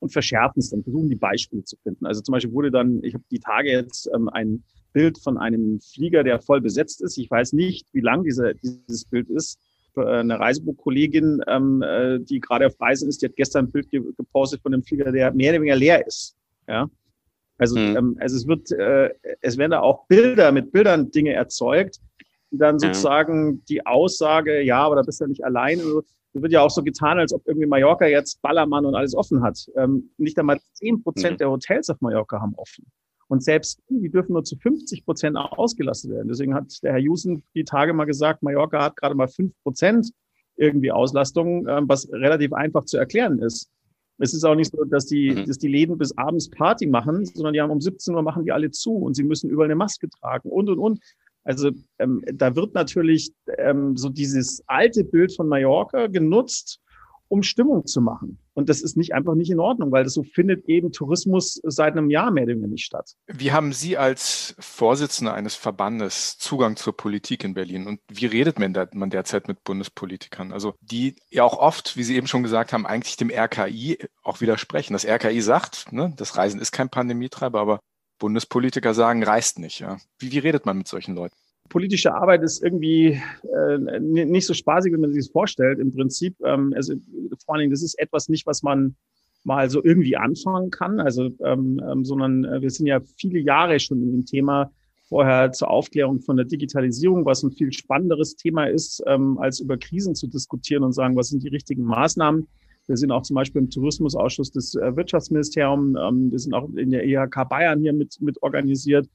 und verschärfen es dann, versuchen die Beispiele zu finden. Also zum Beispiel wurde dann, ich habe die Tage jetzt ähm, ein Bild von einem Flieger, der voll besetzt ist. Ich weiß nicht, wie lang diese, dieses Bild ist. Äh, eine Reisebuchkollegin, ähm, äh, die gerade auf Reisen ist, die hat gestern ein Bild gepostet von einem Flieger, der mehr oder weniger leer ist. Ja. Also, mhm. ähm, also es wird, äh, es werden da auch Bilder mit Bildern Dinge erzeugt, dann sozusagen ja. die Aussage, ja, aber da bist du ja nicht allein. Also, wird ja auch so getan, als ob irgendwie Mallorca jetzt Ballermann und alles offen hat. Ähm, nicht einmal zehn Prozent mhm. der Hotels auf Mallorca haben offen. Und selbst die, dürfen nur zu 50 Prozent ausgelastet werden. Deswegen hat der Herr Jusen die Tage mal gesagt, Mallorca hat gerade mal fünf Prozent irgendwie Auslastung, ähm, was relativ einfach zu erklären ist. Es ist auch nicht so, dass die, mhm. dass die Läden bis abends Party machen, sondern die haben um 17 Uhr machen die alle zu und sie müssen überall eine Maske tragen und, und, und. Also ähm, da wird natürlich ähm, so dieses alte Bild von Mallorca genutzt, um Stimmung zu machen. Und das ist nicht einfach nicht in Ordnung, weil das so findet eben Tourismus seit einem Jahr mehr oder weniger nicht statt. Wie haben Sie als Vorsitzender eines Verbandes Zugang zur Politik in Berlin? Und wie redet man, da, man derzeit mit Bundespolitikern? Also die ja auch oft, wie Sie eben schon gesagt haben, eigentlich dem RKI auch widersprechen. Das RKI sagt, ne, das Reisen ist kein Pandemietreiber, aber Bundespolitiker sagen, reist nicht. Ja. Wie, wie redet man mit solchen Leuten? Politische Arbeit ist irgendwie äh, nicht so spaßig, wie man sich das vorstellt. Im Prinzip, ähm, also vor allen Dingen, das ist etwas nicht, was man mal so irgendwie anfangen kann. Also, ähm, ähm, sondern äh, wir sind ja viele Jahre schon in dem Thema vorher zur Aufklärung von der Digitalisierung, was ein viel spannenderes Thema ist, ähm, als über Krisen zu diskutieren und sagen, was sind die richtigen Maßnahmen. Wir sind auch zum Beispiel im Tourismusausschuss des äh, Wirtschaftsministeriums. Ähm, wir sind auch in der IHK Bayern hier mit, mit organisiert.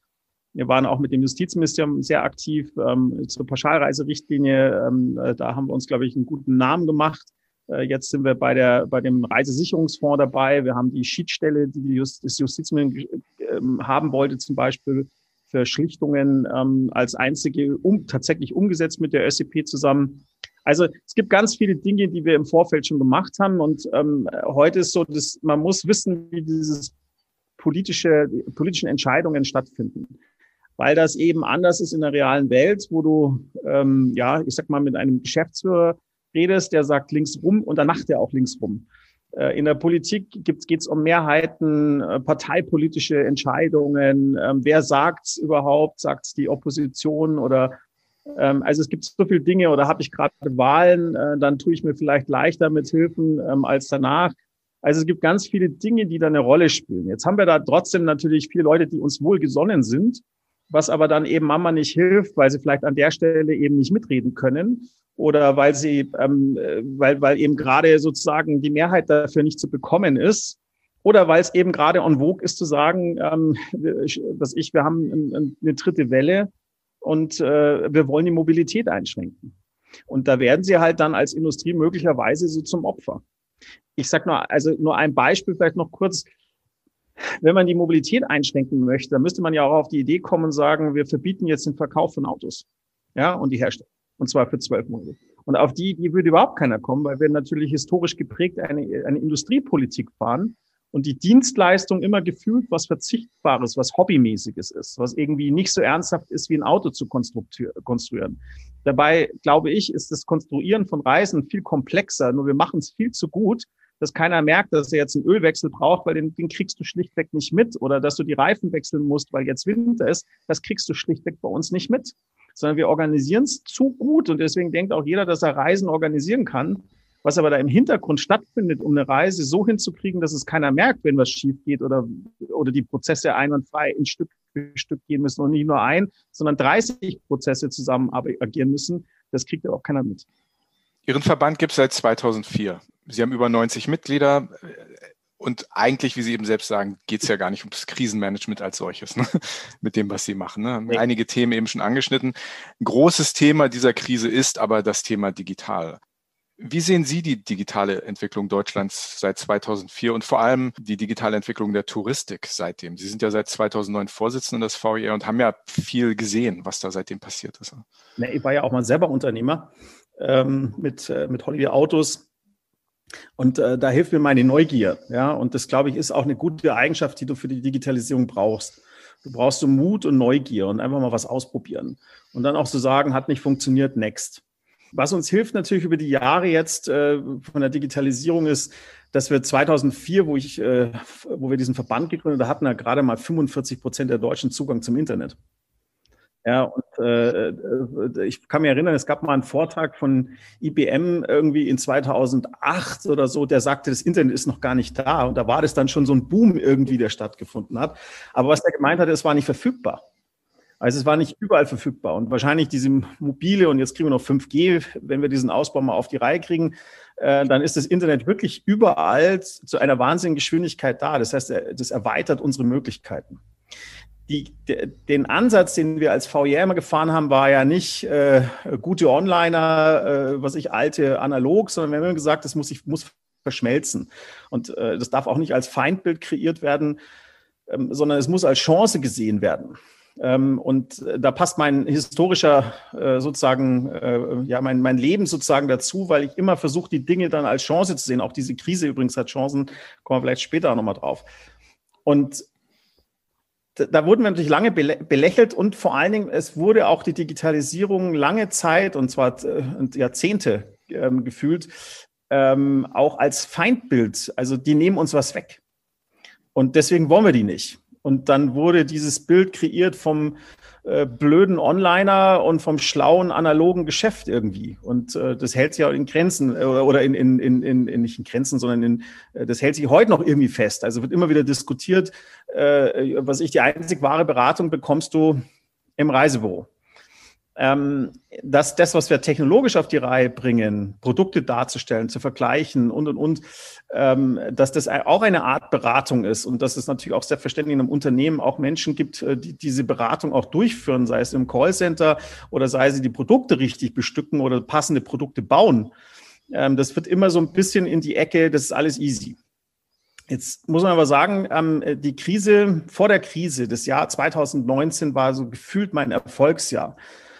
Wir waren auch mit dem Justizministerium sehr aktiv ähm, zur Pauschalreiserichtlinie. Ähm, äh, da haben wir uns, glaube ich, einen guten Namen gemacht. Äh, jetzt sind wir bei, der, bei dem Reisesicherungsfonds dabei. Wir haben die Schiedsstelle, die, die Just, das Justizministerium ähm, haben wollte, zum Beispiel für Schlichtungen ähm, als einzige um, tatsächlich umgesetzt mit der ÖSCP zusammen. Also es gibt ganz viele Dinge, die wir im Vorfeld schon gemacht haben. Und ähm, heute ist so, dass man muss wissen, wie dieses politische, politischen Entscheidungen stattfinden weil das eben anders ist in der realen Welt, wo du, ähm, ja, ich sag mal, mit einem Geschäftsführer redest, der sagt links rum und dann macht er auch links rum. Äh, in der Politik geht es um Mehrheiten, äh, parteipolitische Entscheidungen. Ähm, wer sagt's überhaupt? Sagt's die Opposition oder ähm, also es gibt so viele Dinge oder habe ich gerade Wahlen, äh, dann tue ich mir vielleicht leichter mit Hilfen ähm, als danach. Also es gibt ganz viele Dinge, die da eine Rolle spielen. Jetzt haben wir da trotzdem natürlich viele Leute, die uns wohlgesonnen sind was aber dann eben Mama nicht hilft, weil sie vielleicht an der Stelle eben nicht mitreden können oder weil sie, ähm, äh, weil, weil eben gerade sozusagen die Mehrheit dafür nicht zu bekommen ist oder weil es eben gerade en vogue ist zu sagen, ähm, dass ich, wir haben eine dritte Welle und äh, wir wollen die Mobilität einschränken. Und da werden sie halt dann als Industrie möglicherweise so zum Opfer. Ich sag nur, also nur ein Beispiel vielleicht noch kurz wenn man die Mobilität einschränken möchte, dann müsste man ja auch auf die Idee kommen und sagen, wir verbieten jetzt den Verkauf von Autos. Ja, und die Herstellung. Und zwar für zwölf Monate. Und auf die, die würde überhaupt keiner kommen, weil wir natürlich historisch geprägt eine, eine Industriepolitik fahren und die Dienstleistung immer gefühlt was Verzichtbares, was Hobbymäßiges ist, was irgendwie nicht so ernsthaft ist, wie ein Auto zu konstruieren. Dabei, glaube ich, ist das Konstruieren von Reisen viel komplexer, nur wir machen es viel zu gut, dass keiner merkt, dass er jetzt einen Ölwechsel braucht, weil den, den kriegst du schlichtweg nicht mit. Oder dass du die Reifen wechseln musst, weil jetzt Winter ist. Das kriegst du schlichtweg bei uns nicht mit. Sondern wir organisieren es zu gut. Und deswegen denkt auch jeder, dass er Reisen organisieren kann. Was aber da im Hintergrund stattfindet, um eine Reise so hinzukriegen, dass es keiner merkt, wenn was schief geht oder, oder die Prozesse einwandfrei in Stück für Stück gehen müssen und nicht nur ein, sondern 30 Prozesse zusammen agieren müssen, das kriegt ja auch keiner mit. Ihren Verband gibt es seit 2004. Sie haben über 90 Mitglieder. Und eigentlich, wie Sie eben selbst sagen, geht es ja gar nicht ums Krisenmanagement als solches, ne? mit dem, was Sie machen. Ne? Nee. Einige Themen eben schon angeschnitten. Ein großes Thema dieser Krise ist aber das Thema digital. Wie sehen Sie die digitale Entwicklung Deutschlands seit 2004 und vor allem die digitale Entwicklung der Touristik seitdem? Sie sind ja seit 2009 Vorsitzender des VIR und haben ja viel gesehen, was da seitdem passiert ist. Ich war ja auch mal selber Unternehmer ähm, mit, äh, mit Holiday Autos. Und äh, da hilft mir meine Neugier. Ja, und das, glaube ich, ist auch eine gute Eigenschaft, die du für die Digitalisierung brauchst. Du brauchst so Mut und Neugier und einfach mal was ausprobieren. Und dann auch so sagen, hat nicht funktioniert, next. Was uns hilft natürlich über die Jahre jetzt äh, von der Digitalisierung ist, dass wir 2004, wo ich, äh, wo wir diesen Verband gegründet hatten, da gerade mal 45 Prozent der Deutschen Zugang zum Internet. Ja, und äh, äh, ich kann mich erinnern, es gab mal einen Vortrag von IBM irgendwie in 2008 oder so, der sagte, das Internet ist noch gar nicht da. Und da war das dann schon so ein Boom irgendwie, der stattgefunden hat. Aber was der gemeint hat, es war nicht verfügbar. Also es war nicht überall verfügbar. Und wahrscheinlich diese mobile, und jetzt kriegen wir noch 5G, wenn wir diesen Ausbau mal auf die Reihe kriegen, äh, dann ist das Internet wirklich überall zu einer wahnsinnigen Geschwindigkeit da. Das heißt, das erweitert unsere Möglichkeiten. Die, den Ansatz, den wir als VR immer gefahren haben, war ja nicht äh, gute Onliner, äh, was ich alte analog, sondern wir haben immer gesagt, das muss, ich, muss verschmelzen. Und äh, das darf auch nicht als Feindbild kreiert werden, ähm, sondern es muss als Chance gesehen werden. Ähm, und äh, da passt mein historischer äh, sozusagen, äh, ja, mein, mein Leben sozusagen dazu, weil ich immer versuche, die Dinge dann als Chance zu sehen. Auch diese Krise übrigens hat Chancen, kommen wir vielleicht später nochmal drauf. Und da wurden wir natürlich lange belächelt und vor allen Dingen, es wurde auch die Digitalisierung lange Zeit, und zwar Jahrzehnte ähm, gefühlt, ähm, auch als Feindbild. Also die nehmen uns was weg. Und deswegen wollen wir die nicht. Und dann wurde dieses Bild kreiert vom äh, blöden Onliner und vom schlauen analogen Geschäft irgendwie. Und äh, das hält sich auch in Grenzen äh, oder in, in, in, in, nicht in Grenzen, sondern in, äh, das hält sich heute noch irgendwie fest. Also wird immer wieder diskutiert, äh, was ich, die einzig wahre Beratung bekommst du im Reisebüro dass das, was wir technologisch auf die Reihe bringen, Produkte darzustellen, zu vergleichen und, und, und, ähm, dass das auch eine Art Beratung ist und dass es natürlich auch selbstverständlich in einem Unternehmen auch Menschen gibt, äh, die diese Beratung auch durchführen, sei es im Callcenter oder sei sie die Produkte richtig bestücken oder passende Produkte bauen. Ähm, das wird immer so ein bisschen in die Ecke, das ist alles easy. Jetzt muss man aber sagen, ähm, die Krise, vor der Krise, das Jahr 2019 war so gefühlt mein Erfolgsjahr.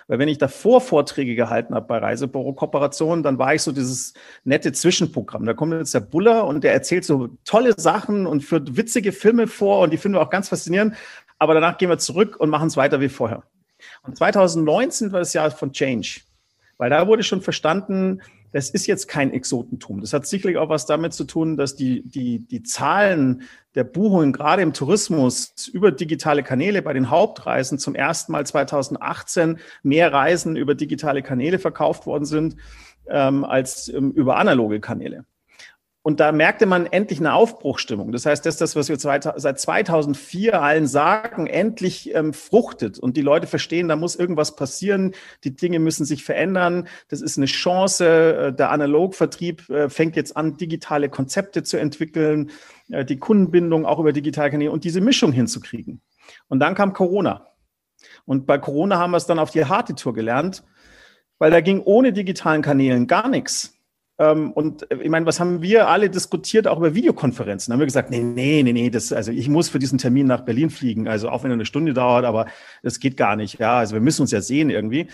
Weil wenn ich davor Vorträge gehalten habe bei Reisebüro-Kooperationen, dann war ich so dieses nette Zwischenprogramm. Da kommt jetzt der Buller und der erzählt so tolle Sachen und führt witzige Filme vor und die finden wir auch ganz faszinierend. Aber danach gehen wir zurück und machen es weiter wie vorher. Und 2019 war das Jahr von Change, weil da wurde schon verstanden, das ist jetzt kein Exotentum. Das hat sicherlich auch was damit zu tun, dass die, die, die Zahlen der Buchungen gerade im Tourismus über digitale Kanäle bei den Hauptreisen zum ersten Mal 2018 mehr Reisen über digitale Kanäle verkauft worden sind ähm, als ähm, über analoge Kanäle. Und da merkte man endlich eine Aufbruchstimmung. Das heißt, dass das, was wir seit 2004 allen sagen, endlich ähm, fruchtet und die Leute verstehen, da muss irgendwas passieren, die Dinge müssen sich verändern, das ist eine Chance, äh, der Analogvertrieb äh, fängt jetzt an, digitale Konzepte zu entwickeln, äh, die Kundenbindung auch über digitale Kanäle und diese Mischung hinzukriegen. Und dann kam Corona. Und bei Corona haben wir es dann auf die harte Tour gelernt, weil da ging ohne digitalen Kanälen gar nichts. Ähm, und äh, ich meine, was haben wir alle diskutiert, auch über Videokonferenzen? Da haben wir gesagt, nee, nee, nee, nee, das, also ich muss für diesen Termin nach Berlin fliegen, also auch wenn er eine Stunde dauert, aber das geht gar nicht. Ja, also wir müssen uns ja sehen irgendwie.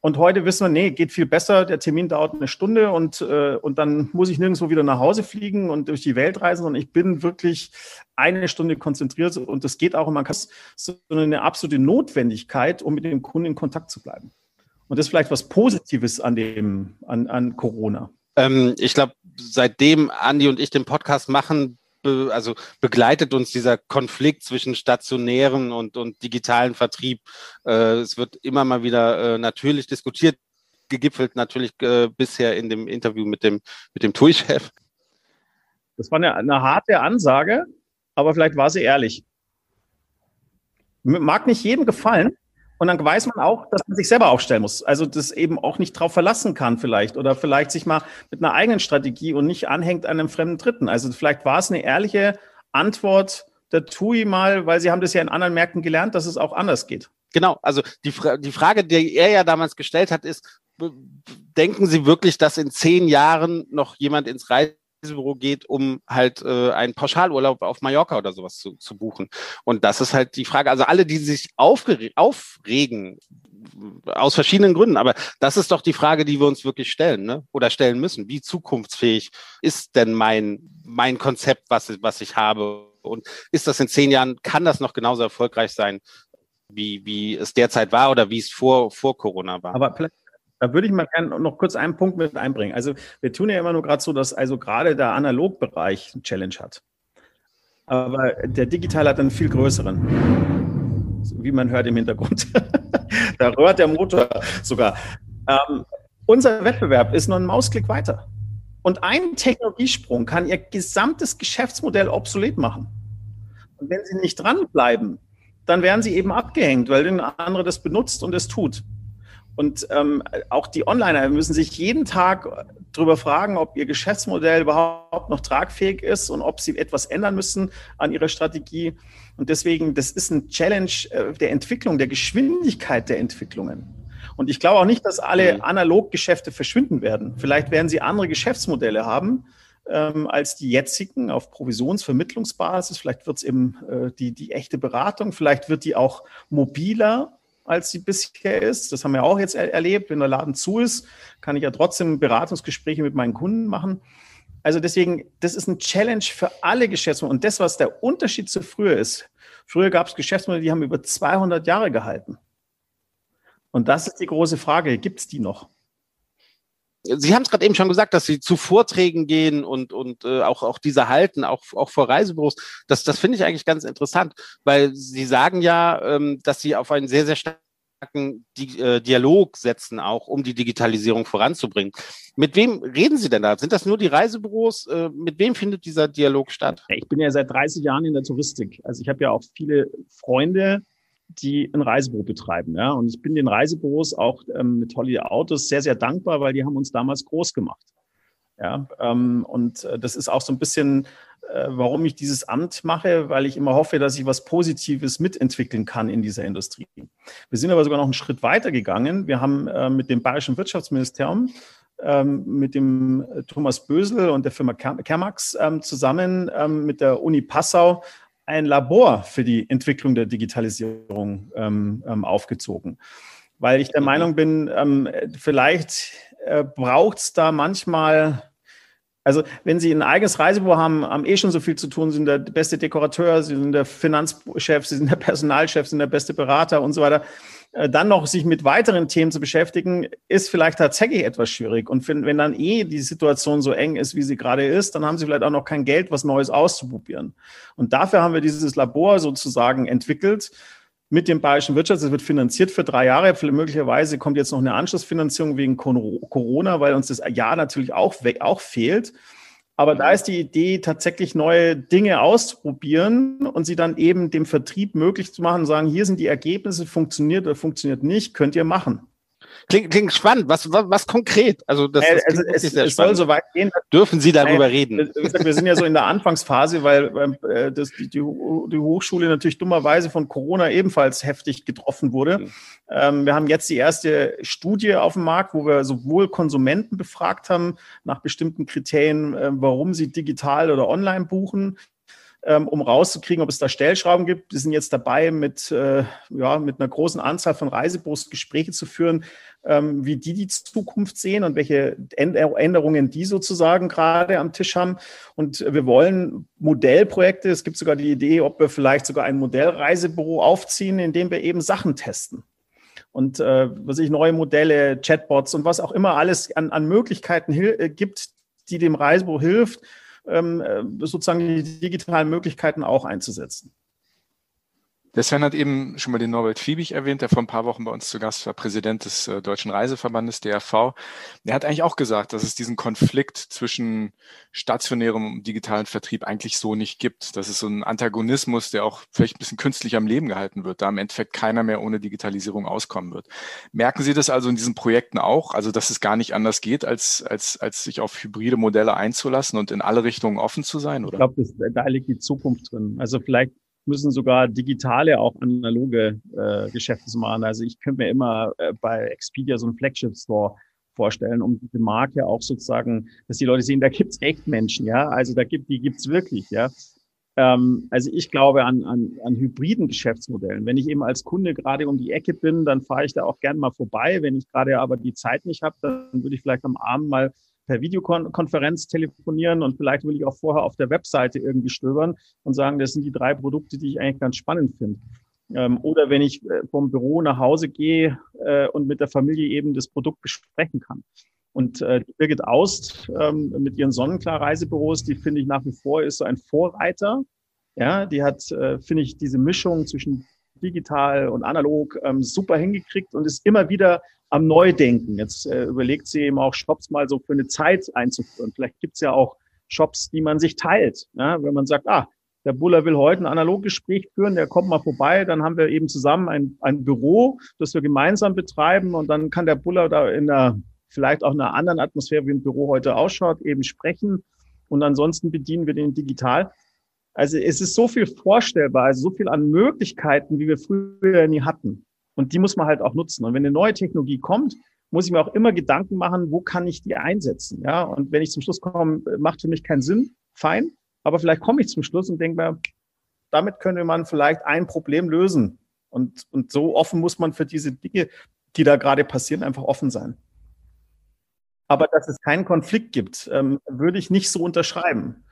Und heute wissen wir, nee, geht viel besser. Der Termin dauert eine Stunde und, äh, und dann muss ich nirgendwo wieder nach Hause fliegen und durch die Welt reisen, sondern ich bin wirklich eine Stunde konzentriert und das geht auch. Und man kann so eine absolute Notwendigkeit, um mit dem Kunden in Kontakt zu bleiben. Und das ist vielleicht was Positives an dem, an, an Corona. Ähm, ich glaube, seitdem Andi und ich den Podcast machen, be, also begleitet uns dieser Konflikt zwischen stationären und, und digitalen Vertrieb. Äh, es wird immer mal wieder äh, natürlich diskutiert, gegipfelt natürlich äh, bisher in dem Interview mit dem, mit dem TUI-Chef. Das war eine, eine harte Ansage, aber vielleicht war sie ehrlich. Mag nicht jedem gefallen, und dann weiß man auch, dass man sich selber aufstellen muss. Also das eben auch nicht drauf verlassen kann vielleicht oder vielleicht sich mal mit einer eigenen Strategie und nicht anhängt an einem fremden Dritten. Also vielleicht war es eine ehrliche Antwort der TUI mal, weil sie haben das ja in anderen Märkten gelernt, dass es auch anders geht. Genau, also die, Fra die Frage, die er ja damals gestellt hat, ist, denken Sie wirklich, dass in zehn Jahren noch jemand ins Reise Reisebüro geht, um halt äh, einen Pauschalurlaub auf Mallorca oder sowas zu, zu buchen. Und das ist halt die Frage. Also alle, die sich aufregen, aus verschiedenen Gründen, aber das ist doch die Frage, die wir uns wirklich stellen, ne? Oder stellen müssen. Wie zukunftsfähig ist denn mein, mein Konzept, was, was ich habe? Und ist das in zehn Jahren, kann das noch genauso erfolgreich sein, wie, wie es derzeit war oder wie es vor, vor Corona war? Aber da würde ich mal gerne noch kurz einen Punkt mit einbringen. Also wir tun ja immer nur gerade so, dass also gerade der Analogbereich eine Challenge hat. Aber der Digital hat einen viel größeren, wie man hört im Hintergrund. da rührt der Motor sogar. Ähm, unser Wettbewerb ist nur ein Mausklick weiter. Und ein Technologiesprung kann ihr gesamtes Geschäftsmodell obsolet machen. Und wenn sie nicht dranbleiben, dann werden sie eben abgehängt, weil ein anderer das benutzt und es tut. Und ähm, auch die Onliner müssen sich jeden Tag darüber fragen, ob ihr Geschäftsmodell überhaupt noch tragfähig ist und ob sie etwas ändern müssen an ihrer Strategie. Und deswegen, das ist ein Challenge äh, der Entwicklung, der Geschwindigkeit der Entwicklungen. Und ich glaube auch nicht, dass alle mhm. Analoggeschäfte verschwinden werden. Vielleicht werden sie andere Geschäftsmodelle haben ähm, als die jetzigen auf Provisionsvermittlungsbasis. Vielleicht wird es eben äh, die, die echte Beratung. Vielleicht wird die auch mobiler als sie bisher ist. Das haben wir auch jetzt er erlebt. Wenn der Laden zu ist, kann ich ja trotzdem Beratungsgespräche mit meinen Kunden machen. Also deswegen, das ist ein Challenge für alle Geschäftsmodelle. Und das, was der Unterschied zu früher ist, früher gab es Geschäftsmodelle, die haben über 200 Jahre gehalten. Und das ist die große Frage, gibt es die noch? Sie haben es gerade eben schon gesagt, dass Sie zu Vorträgen gehen und, und äh, auch, auch diese halten, auch, auch vor Reisebüros. Das, das finde ich eigentlich ganz interessant, weil Sie sagen ja, ähm, dass Sie auf einen sehr, sehr starken Di äh, Dialog setzen, auch um die Digitalisierung voranzubringen. Mit wem reden Sie denn da? Sind das nur die Reisebüros? Äh, mit wem findet dieser Dialog statt? Ich bin ja seit 30 Jahren in der Touristik. Also ich habe ja auch viele Freunde, die ein Reisebüro betreiben. Ja? Und ich bin den Reisebüros auch ähm, mit Holiday Autos sehr, sehr dankbar, weil die haben uns damals groß gemacht. Ja, ähm, und äh, das ist auch so ein bisschen, äh, warum ich dieses Amt mache, weil ich immer hoffe, dass ich was Positives mitentwickeln kann in dieser Industrie. Wir sind aber sogar noch einen Schritt weiter gegangen. Wir haben äh, mit dem Bayerischen Wirtschaftsministerium ähm, mit dem äh, Thomas Bösel und der Firma Kermax ähm, zusammen ähm, mit der Uni Passau ein Labor für die Entwicklung der Digitalisierung ähm, ähm, aufgezogen. Weil ich der mhm. Meinung bin, ähm, vielleicht äh, braucht es da manchmal, also wenn Sie ein eigenes Reisebüro haben, haben eh schon so viel zu tun, sind der beste Dekorateur, Sie sind der Finanzchef, Sie sind der Personalchef, Sie sind der beste Berater und so weiter. Äh, dann noch sich mit weiteren Themen zu beschäftigen, ist vielleicht tatsächlich etwas schwierig. Und wenn, wenn dann eh die Situation so eng ist, wie sie gerade ist, dann haben sie vielleicht auch noch kein Geld, was Neues auszuprobieren. Und dafür haben wir dieses Labor sozusagen entwickelt mit dem Bayerischen Wirtschafts. Es wird finanziert für drei Jahre. Möglicherweise kommt jetzt noch eine Anschlussfinanzierung wegen Corona, weil uns das Jahr natürlich auch, auch fehlt. Aber da ist die Idee, tatsächlich neue Dinge auszuprobieren und sie dann eben dem Vertrieb möglich zu machen, sagen, hier sind die Ergebnisse, funktioniert oder funktioniert nicht, könnt ihr machen. Klingt, klingt spannend. Was, was, was konkret? Also, das, das also es, es soll so weit gehen. Dürfen Sie darüber reden? wir sind ja so in der Anfangsphase, weil äh, das, die, die Hochschule natürlich dummerweise von Corona ebenfalls heftig getroffen wurde. Mhm. Ähm, wir haben jetzt die erste Studie auf dem Markt, wo wir sowohl Konsumenten befragt haben nach bestimmten Kriterien, äh, warum sie digital oder online buchen, ähm, um rauszukriegen, ob es da Stellschrauben gibt. Wir sind jetzt dabei, mit, äh, ja, mit einer großen Anzahl von Reisebüros Gespräche zu führen, ähm, wie die die Zukunft sehen und welche Änderungen die sozusagen gerade am Tisch haben. Und wir wollen Modellprojekte, es gibt sogar die Idee, ob wir vielleicht sogar ein Modellreisebüro aufziehen, in dem wir eben Sachen testen und äh, was ich neue Modelle, Chatbots und was auch immer alles an, an Möglichkeiten äh, gibt, die dem Reisebüro hilft, ähm, sozusagen die digitalen Möglichkeiten auch einzusetzen. Der Sven hat eben schon mal den Norbert Fiebig erwähnt, der vor ein paar Wochen bei uns zu Gast war, Präsident des äh, Deutschen Reiseverbandes, DRV. Der hat eigentlich auch gesagt, dass es diesen Konflikt zwischen stationärem und digitalen Vertrieb eigentlich so nicht gibt. Das ist so ein Antagonismus, der auch vielleicht ein bisschen künstlich am Leben gehalten wird, da im Endeffekt keiner mehr ohne Digitalisierung auskommen wird. Merken Sie das also in diesen Projekten auch, also dass es gar nicht anders geht, als, als, als sich auf hybride Modelle einzulassen und in alle Richtungen offen zu sein? Oder? Ich glaube, da liegt die Zukunft drin. Also vielleicht müssen sogar digitale, auch analoge äh, Geschäfte machen. Also ich könnte mir immer äh, bei Expedia so einen Flagship-Store vorstellen, um diese Marke auch sozusagen, dass die Leute sehen, da gibt's echt Menschen, ja. Also da gibt, die gibt's wirklich, ja. Ähm, also ich glaube an, an, an hybriden Geschäftsmodellen. Wenn ich eben als Kunde gerade um die Ecke bin, dann fahre ich da auch gern mal vorbei. Wenn ich gerade aber die Zeit nicht habe, dann würde ich vielleicht am Abend mal per Videokonferenz telefonieren und vielleicht will ich auch vorher auf der Webseite irgendwie stöbern und sagen, das sind die drei Produkte, die ich eigentlich ganz spannend finde. Ähm, oder wenn ich äh, vom Büro nach Hause gehe äh, und mit der Familie eben das Produkt besprechen kann. Und äh, Birgit Aust ähm, mit ihren Sonnenklar-Reisebüros, die finde ich nach wie vor ist so ein Vorreiter. Ja, die hat, äh, finde ich, diese Mischung zwischen digital und analog ähm, super hingekriegt und ist immer wieder am Neudenken. Jetzt äh, überlegt sie eben auch, Shops mal so für eine Zeit einzuführen. Vielleicht gibt's ja auch Shops, die man sich teilt. Ja? Wenn man sagt, ah, der Buller will heute ein Analoggespräch führen, der kommt mal vorbei, dann haben wir eben zusammen ein, ein Büro, das wir gemeinsam betreiben und dann kann der Buller da in der vielleicht auch in einer anderen Atmosphäre, wie im Büro heute ausschaut, eben sprechen. Und ansonsten bedienen wir den digital. Also es ist so viel vorstellbar, also so viel an Möglichkeiten, wie wir früher nie hatten. Und die muss man halt auch nutzen. Und wenn eine neue Technologie kommt, muss ich mir auch immer Gedanken machen, wo kann ich die einsetzen? Ja, und wenn ich zum Schluss komme, macht für mich keinen Sinn, fein. Aber vielleicht komme ich zum Schluss und denke mir, damit könnte man vielleicht ein Problem lösen. Und, und so offen muss man für diese Dinge, die da gerade passieren, einfach offen sein. Aber dass es keinen Konflikt gibt, ähm, würde ich nicht so unterschreiben.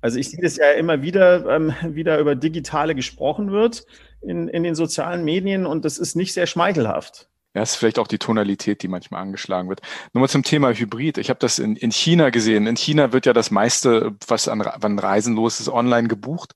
Also ich sehe das ja immer wieder, ähm, wieder über Digitale gesprochen wird in, in den sozialen Medien und das ist nicht sehr schmeichelhaft. Ja, ist vielleicht auch die Tonalität, die manchmal angeschlagen wird. Nochmal zum Thema Hybrid. Ich habe das in, in China gesehen. In China wird ja das meiste, was an, an Reisen los ist, online gebucht.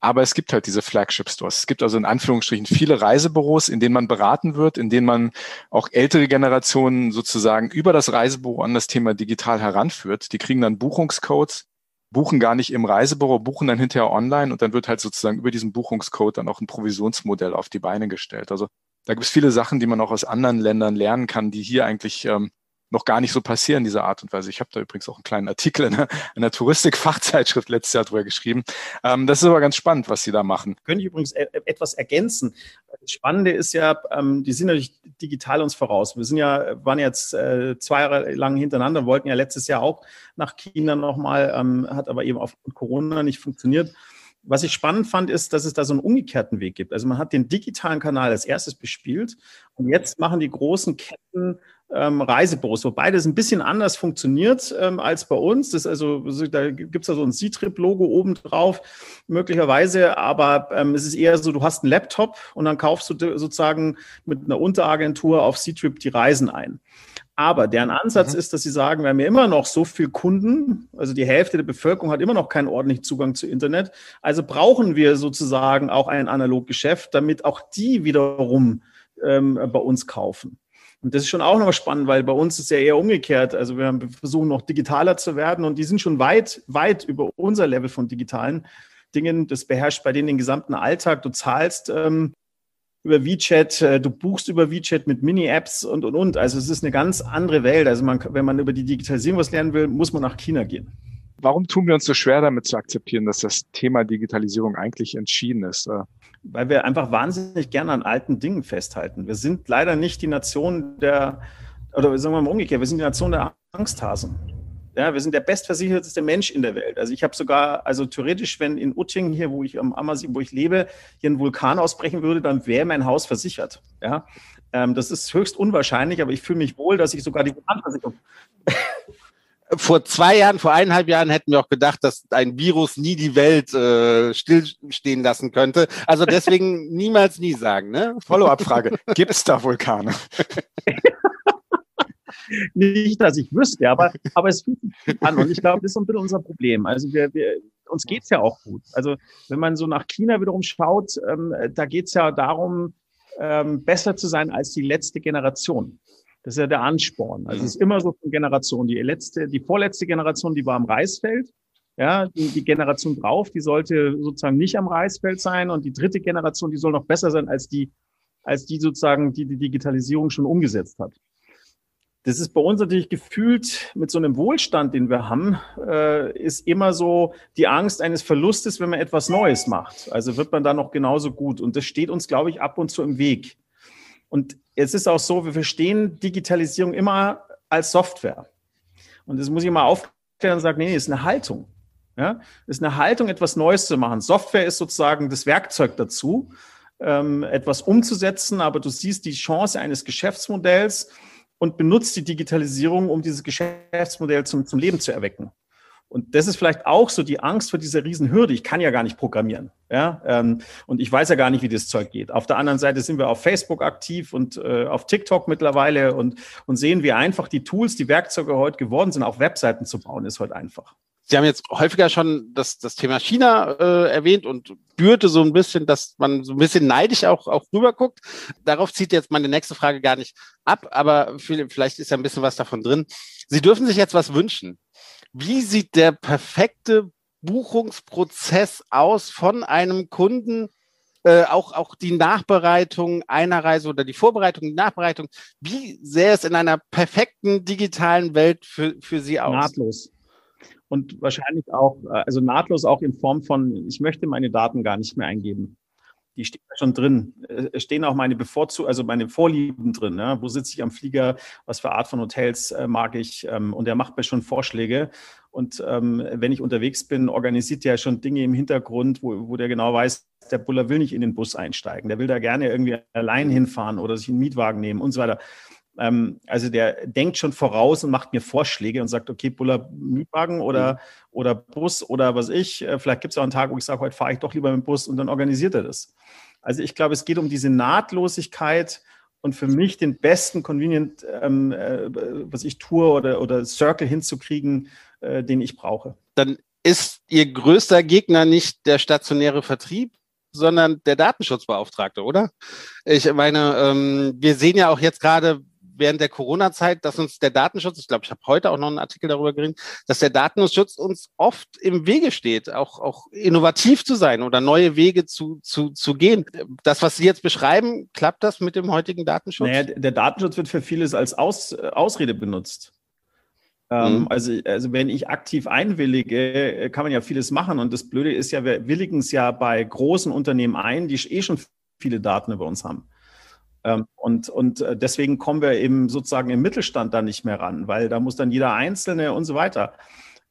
Aber es gibt halt diese Flagship-Stores. Es gibt also in Anführungsstrichen viele Reisebüros, in denen man beraten wird, in denen man auch ältere Generationen sozusagen über das Reisebüro an das Thema digital heranführt. Die kriegen dann Buchungscodes, buchen gar nicht im Reisebüro, buchen dann hinterher online und dann wird halt sozusagen über diesen Buchungscode dann auch ein Provisionsmodell auf die Beine gestellt. Also da gibt es viele Sachen, die man auch aus anderen Ländern lernen kann, die hier eigentlich ähm, noch gar nicht so passieren, diese Art und Weise. Ich habe da übrigens auch einen kleinen Artikel in einer, in einer Touristik-Fachzeitschrift letztes Jahr drüber geschrieben. Ähm, das ist aber ganz spannend, was Sie da machen. Könnte ich übrigens e etwas ergänzen. Das Spannende ist ja, ähm, die sind natürlich digital uns voraus. Wir sind ja, waren jetzt äh, zwei Jahre lang hintereinander, wollten ja letztes Jahr auch nach China nochmal, ähm, hat aber eben aufgrund Corona nicht funktioniert. Was ich spannend fand, ist, dass es da so einen umgekehrten Weg gibt. Also man hat den digitalen Kanal als erstes bespielt und jetzt machen die großen Ketten ähm, Reisebüros, wobei das ein bisschen anders funktioniert ähm, als bei uns. Das also, da gibt es ja so ein C-Trip-Logo oben drauf, möglicherweise, aber ähm, es ist eher so, du hast einen Laptop und dann kaufst du sozusagen mit einer Unteragentur auf C-Trip die Reisen ein. Aber deren Ansatz mhm. ist, dass sie sagen, wir haben ja immer noch so viele Kunden, also die Hälfte der Bevölkerung hat immer noch keinen ordentlichen Zugang zu Internet. Also brauchen wir sozusagen auch ein Analoggeschäft, damit auch die wiederum ähm, bei uns kaufen. Und das ist schon auch noch spannend, weil bei uns ist ja eher umgekehrt. Also wir versuchen noch digitaler zu werden und die sind schon weit, weit über unser Level von digitalen Dingen. Das beherrscht bei denen den gesamten Alltag. Du zahlst ähm, über WeChat, äh, du buchst über WeChat mit Mini-Apps und, und, und. Also es ist eine ganz andere Welt. Also man, wenn man über die Digitalisierung was lernen will, muss man nach China gehen. Warum tun wir uns so schwer damit zu akzeptieren, dass das Thema Digitalisierung eigentlich entschieden ist? Äh, Weil wir einfach wahnsinnig gerne an alten Dingen festhalten. Wir sind leider nicht die Nation der, oder sagen wir mal umgekehrt, wir sind die Nation der Angsthasen. Ja, wir sind der bestversicherteste Mensch in der Welt. Also ich habe sogar, also theoretisch, wenn in Utting hier, wo ich am Ammersee, wo ich lebe, hier ein Vulkan ausbrechen würde, dann wäre mein Haus versichert. Ja, ähm, das ist höchst unwahrscheinlich, aber ich fühle mich wohl, dass ich sogar die Vulkanversicherung. Vor zwei Jahren, vor eineinhalb Jahren hätten wir auch gedacht, dass ein Virus nie die Welt äh, stillstehen lassen könnte. Also deswegen niemals nie sagen. Ne? Follow-up-Frage: Gibt es da Vulkane? Nicht, dass ich wüsste, aber, aber es fühlt sich an. Und ich glaube, das ist so ein bisschen unser Problem. Also wir, wir, uns geht's ja auch gut. Also wenn man so nach China wiederum schaut, ähm, da geht's ja darum, ähm, besser zu sein als die letzte Generation. Das ist ja der Ansporn. Also es ist immer so eine Generation. Die letzte, die vorletzte Generation, die war am Reisfeld. Ja, die, die Generation drauf, die sollte sozusagen nicht am Reisfeld sein. Und die dritte Generation, die soll noch besser sein als die, als die sozusagen, die die Digitalisierung schon umgesetzt hat. Das ist bei uns natürlich gefühlt mit so einem Wohlstand, den wir haben, äh, ist immer so die Angst eines Verlustes, wenn man etwas Neues macht. Also wird man da noch genauso gut. Und das steht uns, glaube ich, ab und zu im Weg. Und es ist auch so, wir verstehen Digitalisierung immer als Software. Und das muss ich mal aufklären und sagen, nee, es ist eine Haltung. Ja, ist eine Haltung, etwas Neues zu machen. Software ist sozusagen das Werkzeug dazu, ähm, etwas umzusetzen, aber du siehst die Chance eines Geschäftsmodells, und benutzt die Digitalisierung, um dieses Geschäftsmodell zum, zum Leben zu erwecken. Und das ist vielleicht auch so die Angst vor dieser Riesenhürde. Ich kann ja gar nicht programmieren. Ja? Ähm, und ich weiß ja gar nicht, wie das Zeug geht. Auf der anderen Seite sind wir auf Facebook aktiv und äh, auf TikTok mittlerweile und, und sehen, wie einfach die Tools, die Werkzeuge heute geworden sind. Auch Webseiten zu bauen, ist heute einfach. Sie haben jetzt häufiger schon das, das Thema China äh, erwähnt und spürte so ein bisschen, dass man so ein bisschen neidisch auch, auch rüber guckt. Darauf zieht jetzt meine nächste Frage gar nicht ab, aber vielleicht ist ja ein bisschen was davon drin. Sie dürfen sich jetzt was wünschen. Wie sieht der perfekte Buchungsprozess aus von einem Kunden, äh, auch, auch die Nachbereitung einer Reise oder die Vorbereitung, die Nachbereitung, wie sähe es in einer perfekten digitalen Welt für, für Sie aus? Nahtlos. Und wahrscheinlich auch, äh, also nahtlos auch in Form von, ich möchte meine Daten gar nicht mehr eingeben die stehen schon drin. Es stehen auch meine Bevorzu also meine Vorlieben drin. Ne? Wo sitze ich am Flieger? Was für Art von Hotels äh, mag ich? Ähm, und er macht mir schon Vorschläge. Und ähm, wenn ich unterwegs bin, organisiert er schon Dinge im Hintergrund, wo, wo der genau weiß, der Buller will nicht in den Bus einsteigen. Der will da gerne irgendwie allein hinfahren oder sich einen Mietwagen nehmen und so weiter. Ähm, also der denkt schon voraus und macht mir Vorschläge und sagt, okay, Buller, Mietwagen oder, mhm. oder Bus oder was ich. Äh, vielleicht gibt es auch einen Tag, wo ich sage, heute fahre ich doch lieber mit dem Bus und dann organisiert er das. Also ich glaube, es geht um diese Nahtlosigkeit und für mich den besten Convenient, ähm, äh, was ich tue oder, oder Circle hinzukriegen, äh, den ich brauche. Dann ist Ihr größter Gegner nicht der stationäre Vertrieb, sondern der Datenschutzbeauftragte, oder? Ich meine, ähm, wir sehen ja auch jetzt gerade, während der Corona-Zeit, dass uns der Datenschutz, ich glaube, ich habe heute auch noch einen Artikel darüber geredet, dass der Datenschutz uns oft im Wege steht, auch, auch innovativ zu sein oder neue Wege zu, zu, zu gehen. Das, was Sie jetzt beschreiben, klappt das mit dem heutigen Datenschutz? Naja, der Datenschutz wird für vieles als Aus, Ausrede benutzt. Ähm, mhm. Also, also wenn ich aktiv einwillige, kann man ja vieles machen. Und das Blöde ist ja, wir willigen es ja bei großen Unternehmen ein, die eh schon viele Daten über uns haben. Ähm, und, und äh, deswegen kommen wir eben sozusagen im Mittelstand da nicht mehr ran, weil da muss dann jeder Einzelne und so weiter.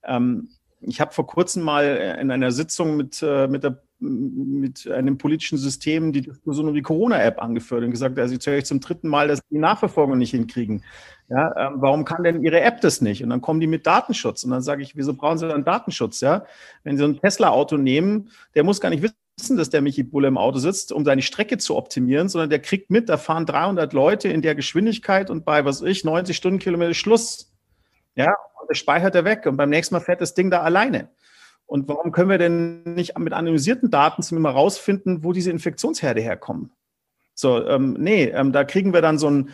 Ähm, ich habe vor kurzem mal in einer Sitzung mit, äh, mit, der, mit einem politischen System die Diskussion um die Corona-App angeführt und gesagt, also ich höre zum dritten Mal, dass die Nachverfolgung nicht hinkriegen. Ja, ähm, warum kann denn Ihre App das nicht? Und dann kommen die mit Datenschutz. Und dann sage ich, wieso brauchen Sie dann Datenschutz? Ja, wenn Sie ein Tesla-Auto nehmen, der muss gar nicht wissen, wissen, dass der Michi Bulle im Auto sitzt, um seine Strecke zu optimieren, sondern der kriegt mit, da fahren 300 Leute in der Geschwindigkeit und bei, was ich, 90 Stundenkilometer Schluss. Ja, und das speichert er weg und beim nächsten Mal fährt das Ding da alleine. Und warum können wir denn nicht mit anonymisierten Daten zumindest mal rausfinden, wo diese Infektionsherde herkommen? So, ähm, nee, ähm, da kriegen wir dann so ein,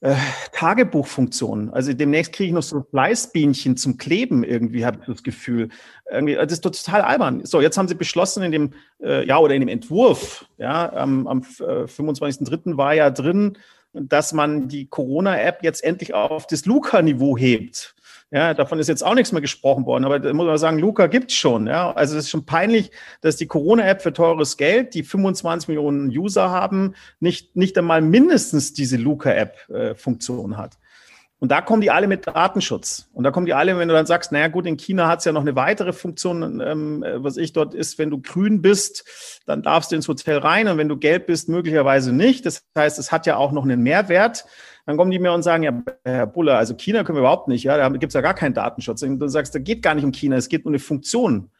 äh, Tagebuchfunktion. Also demnächst kriege ich noch so Fleißbienchen zum Kleben irgendwie, habe ich das Gefühl. Irgendwie, das ist total albern. So, jetzt haben sie beschlossen in dem, äh, ja, oder in dem Entwurf, ja, am äh, 25.03. war ja drin, dass man die Corona-App jetzt endlich auf das Luca-Niveau hebt. Ja, davon ist jetzt auch nichts mehr gesprochen worden, aber da muss man sagen, Luca gibt's schon. Ja, also es ist schon peinlich, dass die Corona-App für teures Geld, die 25 Millionen User haben, nicht, nicht einmal mindestens diese Luca-App-Funktion äh, hat. Und da kommen die alle mit Datenschutz. Und da kommen die alle, wenn du dann sagst, naja gut, in China hat es ja noch eine weitere Funktion, ähm, was ich dort ist, wenn du grün bist, dann darfst du ins Hotel rein und wenn du gelb bist, möglicherweise nicht. Das heißt, es hat ja auch noch einen Mehrwert. Dann kommen die mir und sagen, ja, Herr Buller, also China können wir überhaupt nicht, ja, da gibt es ja gar keinen Datenschutz. Und du sagst, da geht gar nicht um China, es geht um eine Funktion.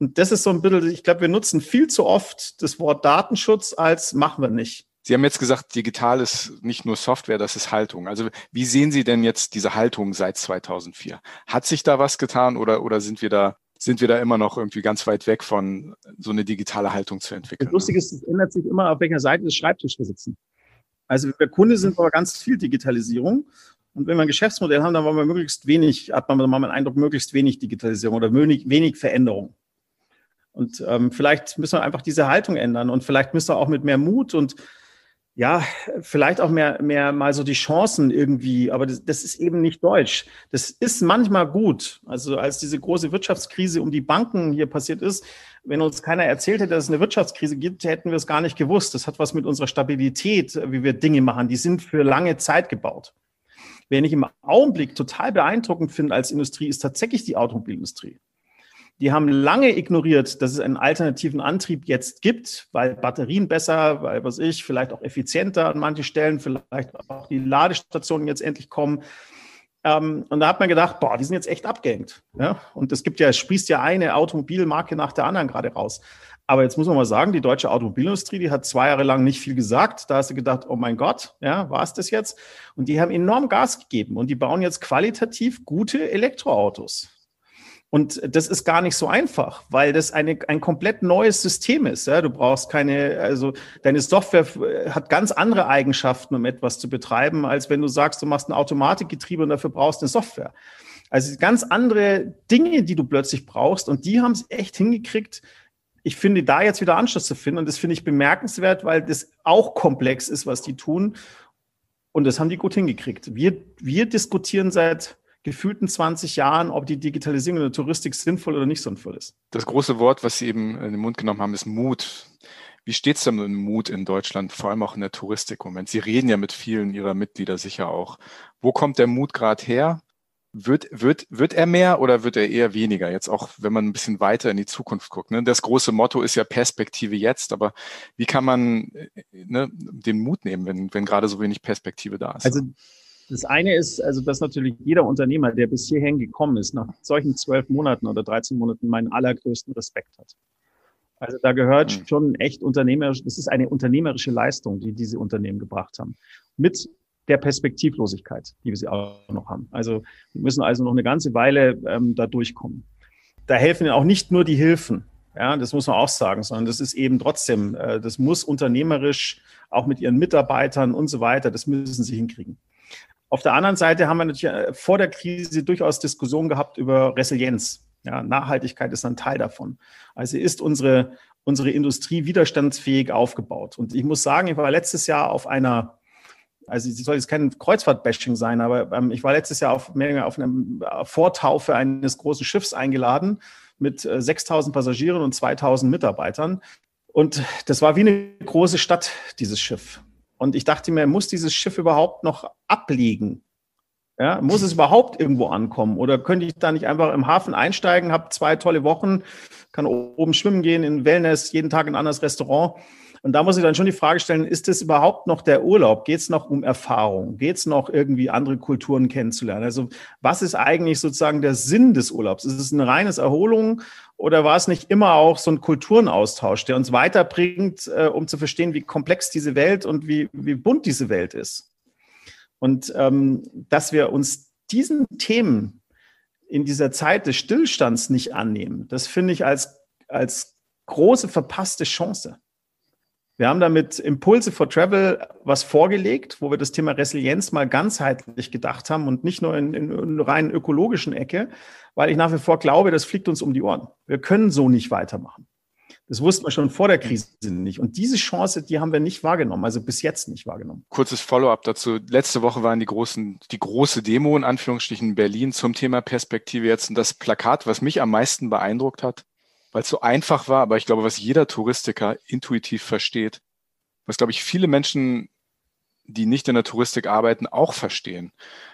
Und das ist so ein bisschen, ich glaube, wir nutzen viel zu oft das Wort Datenschutz als machen wir nicht. Sie haben jetzt gesagt, digital ist nicht nur Software, das ist Haltung. Also wie sehen Sie denn jetzt diese Haltung seit 2004? Hat sich da was getan oder, oder sind wir da sind wir da immer noch irgendwie ganz weit weg von so eine digitale Haltung zu entwickeln? Das Lustige ist, es ändert sich immer, auf welcher Seite des Schreibtisches wir sitzen. Also wir Kunde sind aber ganz viel Digitalisierung. Und wenn wir ein Geschäftsmodell haben, dann wollen wir möglichst wenig, hat man mal den Eindruck, möglichst wenig Digitalisierung oder wenig, wenig Veränderung. Und ähm, vielleicht müssen wir einfach diese Haltung ändern und vielleicht müssen wir auch mit mehr Mut und ja, vielleicht auch mehr, mehr mal so die Chancen irgendwie, aber das, das ist eben nicht deutsch. Das ist manchmal gut. Also als diese große Wirtschaftskrise um die Banken hier passiert ist, wenn uns keiner erzählt hätte, dass es eine Wirtschaftskrise gibt, hätten wir es gar nicht gewusst. Das hat was mit unserer Stabilität, wie wir Dinge machen. Die sind für lange Zeit gebaut. Wen ich im Augenblick total beeindruckend finde als Industrie, ist tatsächlich die Automobilindustrie. Die haben lange ignoriert, dass es einen alternativen Antrieb jetzt gibt, weil Batterien besser, weil was ich, vielleicht auch effizienter an manchen Stellen, vielleicht auch die Ladestationen jetzt endlich kommen. Ähm, und da hat man gedacht, boah, die sind jetzt echt abgehängt. Ja? Und es gibt ja, es sprießt ja eine Automobilmarke nach der anderen gerade raus. Aber jetzt muss man mal sagen, die deutsche Automobilindustrie, die hat zwei Jahre lang nicht viel gesagt. Da hast du gedacht, oh mein Gott, ja, war es das jetzt? Und die haben enorm Gas gegeben und die bauen jetzt qualitativ gute Elektroautos. Und das ist gar nicht so einfach, weil das eine, ein komplett neues System ist. Ja? Du brauchst keine, also deine Software hat ganz andere Eigenschaften, um etwas zu betreiben, als wenn du sagst, du machst ein Automatikgetriebe und dafür brauchst eine Software. Also ganz andere Dinge, die du plötzlich brauchst. Und die haben es echt hingekriegt, ich finde, da jetzt wieder Anschluss zu finden, und das finde ich bemerkenswert, weil das auch komplex ist, was die tun. Und das haben die gut hingekriegt. Wir, wir diskutieren seit gefühlten 20 Jahren, ob die Digitalisierung in der Touristik sinnvoll oder nicht sinnvoll ist. Das große Wort, was Sie eben in den Mund genommen haben, ist Mut. Wie steht es denn mit Mut in Deutschland, vor allem auch in der Touristik im Moment? Sie reden ja mit vielen Ihrer Mitglieder sicher auch. Wo kommt der Mut gerade her? Wird, wird, wird er mehr oder wird er eher weniger? Jetzt auch, wenn man ein bisschen weiter in die Zukunft guckt. Ne? Das große Motto ist ja Perspektive jetzt, aber wie kann man ne, den Mut nehmen, wenn, wenn gerade so wenig Perspektive da ist? Also das eine ist, also dass natürlich jeder Unternehmer, der bis hierhin gekommen ist, nach solchen zwölf Monaten oder 13 Monaten meinen allergrößten Respekt hat. Also da gehört mhm. schon echt unternehmerisch, das ist eine unternehmerische Leistung, die diese Unternehmen gebracht haben. Mit der Perspektivlosigkeit, die wir sie auch noch haben. Also wir müssen also noch eine ganze Weile ähm, da durchkommen. Da helfen auch nicht nur die Hilfen, ja, das muss man auch sagen, sondern das ist eben trotzdem, äh, das muss unternehmerisch auch mit ihren Mitarbeitern und so weiter, das müssen sie hinkriegen. Auf der anderen Seite haben wir natürlich äh, vor der Krise durchaus Diskussionen gehabt über Resilienz. Ja, Nachhaltigkeit ist ein Teil davon. Also ist unsere, unsere Industrie widerstandsfähig aufgebaut. Und ich muss sagen, ich war letztes Jahr auf einer also es soll jetzt kein Kreuzfahrt-Bashing sein, aber ähm, ich war letztes Jahr auf, auf einer äh, Vortaufe eines großen Schiffs eingeladen mit äh, 6000 Passagieren und 2000 Mitarbeitern. Und das war wie eine große Stadt, dieses Schiff. Und ich dachte mir, muss dieses Schiff überhaupt noch ablegen? Ja, muss es überhaupt irgendwo ankommen? Oder könnte ich da nicht einfach im Hafen einsteigen, habe zwei tolle Wochen, kann oben schwimmen gehen, in Wellness, jeden Tag ein anderes Restaurant und da muss ich dann schon die Frage stellen, ist das überhaupt noch der Urlaub? Geht es noch um Erfahrung? Geht es noch irgendwie andere Kulturen kennenzulernen? Also was ist eigentlich sozusagen der Sinn des Urlaubs? Ist es eine reines Erholung oder war es nicht immer auch so ein Kulturenaustausch, der uns weiterbringt, äh, um zu verstehen, wie komplex diese Welt und wie, wie bunt diese Welt ist? Und ähm, dass wir uns diesen Themen in dieser Zeit des Stillstands nicht annehmen, das finde ich als, als große verpasste Chance. Wir haben damit Impulse for Travel was vorgelegt, wo wir das Thema Resilienz mal ganzheitlich gedacht haben und nicht nur in, in, in rein ökologischen Ecke, weil ich nach wie vor glaube, das fliegt uns um die Ohren. Wir können so nicht weitermachen. Das wussten wir schon vor der Krise nicht. Und diese Chance, die haben wir nicht wahrgenommen, also bis jetzt nicht wahrgenommen. Kurzes Follow-up dazu. Letzte Woche waren die großen, die große Demo in Anführungsstrichen in Berlin zum Thema Perspektive jetzt. Und das Plakat, was mich am meisten beeindruckt hat, weil es so einfach war, aber ich glaube, was jeder Touristiker intuitiv versteht, was, glaube ich, viele Menschen, die nicht in der Touristik arbeiten, auch verstehen.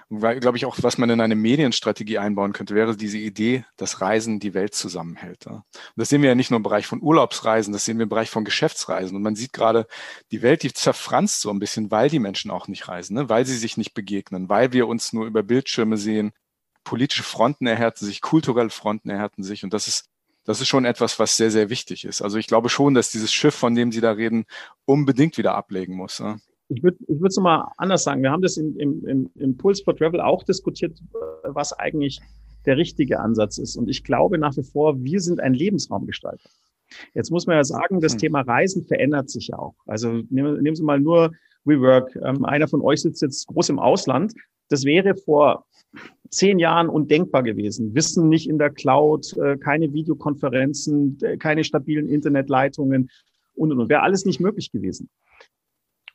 Weil, glaube ich, auch, was man in eine Medienstrategie einbauen könnte, wäre diese Idee, dass Reisen die Welt zusammenhält. Und das sehen wir ja nicht nur im Bereich von Urlaubsreisen, das sehen wir im Bereich von Geschäftsreisen. Und man sieht gerade, die Welt, die zerfranst so ein bisschen, weil die Menschen auch nicht reisen, ne? weil sie sich nicht begegnen, weil wir uns nur über Bildschirme sehen. Politische Fronten erhärten sich, kulturelle Fronten erhärten sich. Und das ist das ist schon etwas, was sehr, sehr wichtig ist. Also ich glaube schon, dass dieses Schiff, von dem Sie da reden, unbedingt wieder ablegen muss. Ja. Ich würde ich würde es nochmal anders sagen. Wir haben das im, im, im, im Pulse for Travel auch diskutiert, was eigentlich der richtige Ansatz ist. Und ich glaube nach wie vor, wir sind ein Lebensraumgestalter. Jetzt muss man ja sagen, das hm. Thema Reisen verändert sich ja auch. Also nehmen, nehmen Sie mal nur WeWork. Ähm, einer von euch sitzt jetzt groß im Ausland. Das wäre vor zehn Jahren undenkbar gewesen. Wissen nicht in der Cloud, äh, keine Videokonferenzen, äh, keine stabilen Internetleitungen und, und, und. Wäre alles nicht möglich gewesen.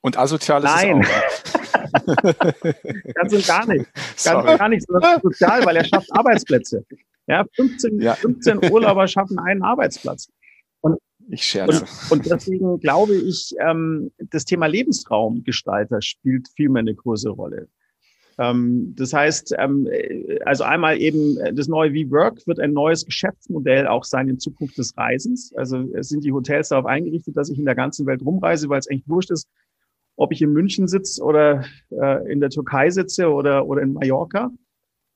Und asozial ist Nein. es auch. Ganz und gar nicht. Ganz Sorry. und gar nicht, sondern sozial, weil er schafft Arbeitsplätze. Ja, 15, ja. 15 Urlauber schaffen einen Arbeitsplatz. Und, ich scherze. Und, und deswegen glaube ich, ähm, das Thema Lebensraumgestalter spielt viel mehr eine größere Rolle. Ähm, das heißt, ähm, also einmal eben äh, das neue V-Work wird ein neues Geschäftsmodell auch sein in Zukunft des Reisens. Also es sind die Hotels darauf eingerichtet, dass ich in der ganzen Welt rumreise, weil es eigentlich wurscht ist, ob ich in München sitze oder äh, in der Türkei sitze oder, oder in Mallorca.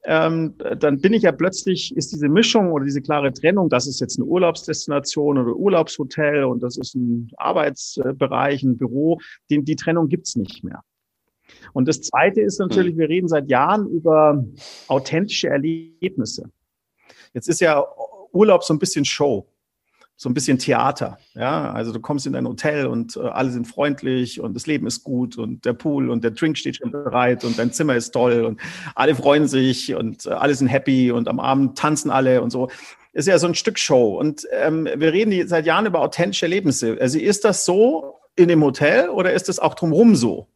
Ähm, dann bin ich ja plötzlich, ist diese Mischung oder diese klare Trennung, das ist jetzt eine Urlaubsdestination oder Urlaubshotel und das ist ein Arbeitsbereich, ein Büro, den, die Trennung gibt's nicht mehr. Und das Zweite ist natürlich, wir reden seit Jahren über authentische Erlebnisse. Jetzt ist ja Urlaub so ein bisschen Show, so ein bisschen Theater. Ja, also du kommst in ein Hotel und äh, alle sind freundlich und das Leben ist gut und der Pool und der Drink steht schon bereit und dein Zimmer ist toll und alle freuen sich und äh, alle sind happy und am Abend tanzen alle und so. ist ja so ein Stück Show. Und ähm, wir reden seit Jahren über authentische Erlebnisse. Also ist das so in dem Hotel oder ist es auch drumherum so?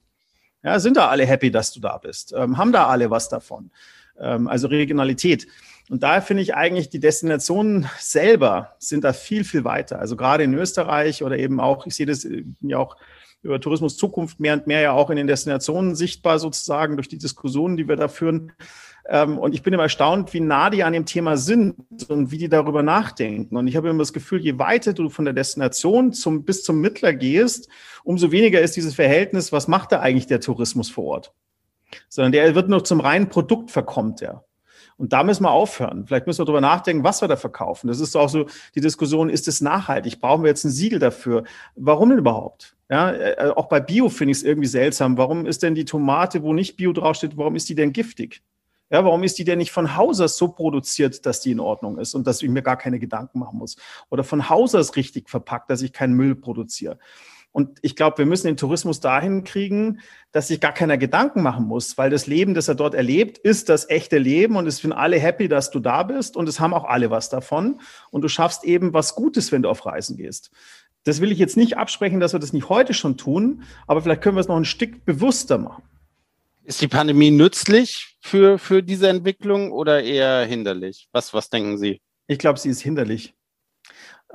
Ja, sind da alle happy, dass du da bist? Ähm, haben da alle was davon? Ähm, also Regionalität. Und daher finde ich eigentlich, die Destinationen selber sind da viel, viel weiter. Also gerade in Österreich oder eben auch, ich sehe das ja auch über Tourismus Zukunft mehr und mehr ja auch in den Destinationen sichtbar sozusagen durch die Diskussionen, die wir da führen. Ähm, und ich bin immer erstaunt, wie nah die an dem Thema sind und wie die darüber nachdenken. Und ich habe immer das Gefühl, je weiter du von der Destination zum, bis zum Mittler gehst, umso weniger ist dieses Verhältnis, was macht da eigentlich der Tourismus vor Ort? Sondern der wird nur zum reinen Produkt verkommt er. Und da müssen wir aufhören. Vielleicht müssen wir darüber nachdenken, was wir da verkaufen. Das ist auch so die Diskussion, ist es nachhaltig? Brauchen wir jetzt ein Siegel dafür? Warum denn überhaupt? Ja, äh, auch bei Bio finde ich es irgendwie seltsam. Warum ist denn die Tomate, wo nicht Bio draufsteht, warum ist die denn giftig? Ja, warum ist die denn nicht von Haus aus so produziert, dass die in Ordnung ist und dass ich mir gar keine Gedanken machen muss? Oder von Haus aus richtig verpackt, dass ich keinen Müll produziere? Und ich glaube, wir müssen den Tourismus dahin kriegen, dass sich gar keiner Gedanken machen muss, weil das Leben, das er dort erlebt, ist das echte Leben und es sind alle happy, dass du da bist und es haben auch alle was davon. Und du schaffst eben was Gutes, wenn du auf Reisen gehst. Das will ich jetzt nicht absprechen, dass wir das nicht heute schon tun, aber vielleicht können wir es noch ein Stück bewusster machen. Ist die Pandemie nützlich für, für diese Entwicklung oder eher hinderlich? Was, was denken Sie? Ich glaube, sie ist hinderlich.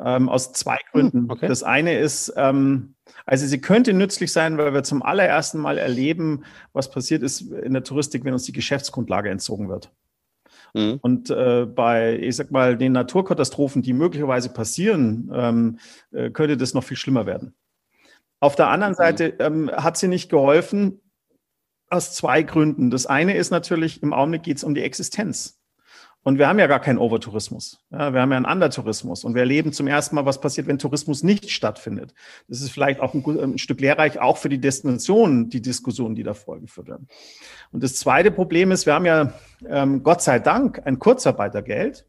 Ähm, aus zwei Gründen. Hm, okay. Das eine ist, ähm, also sie könnte nützlich sein, weil wir zum allerersten Mal erleben, was passiert ist in der Touristik, wenn uns die Geschäftsgrundlage entzogen wird. Mhm. Und äh, bei, ich sag mal, den Naturkatastrophen, die möglicherweise passieren, ähm, äh, könnte das noch viel schlimmer werden. Auf der anderen mhm. Seite ähm, hat sie nicht geholfen aus zwei Gründen. Das eine ist natürlich, im Augenblick geht es um die Existenz. Und wir haben ja gar keinen Overtourismus. Ja, wir haben ja einen Undertourismus. Und wir erleben zum ersten Mal, was passiert, wenn Tourismus nicht stattfindet. Das ist vielleicht auch ein, ein Stück lehrreich, auch für die Destinationen, die Diskussionen, die da vorgeführt werden. Und das zweite Problem ist, wir haben ja ähm, Gott sei Dank ein Kurzarbeitergeld,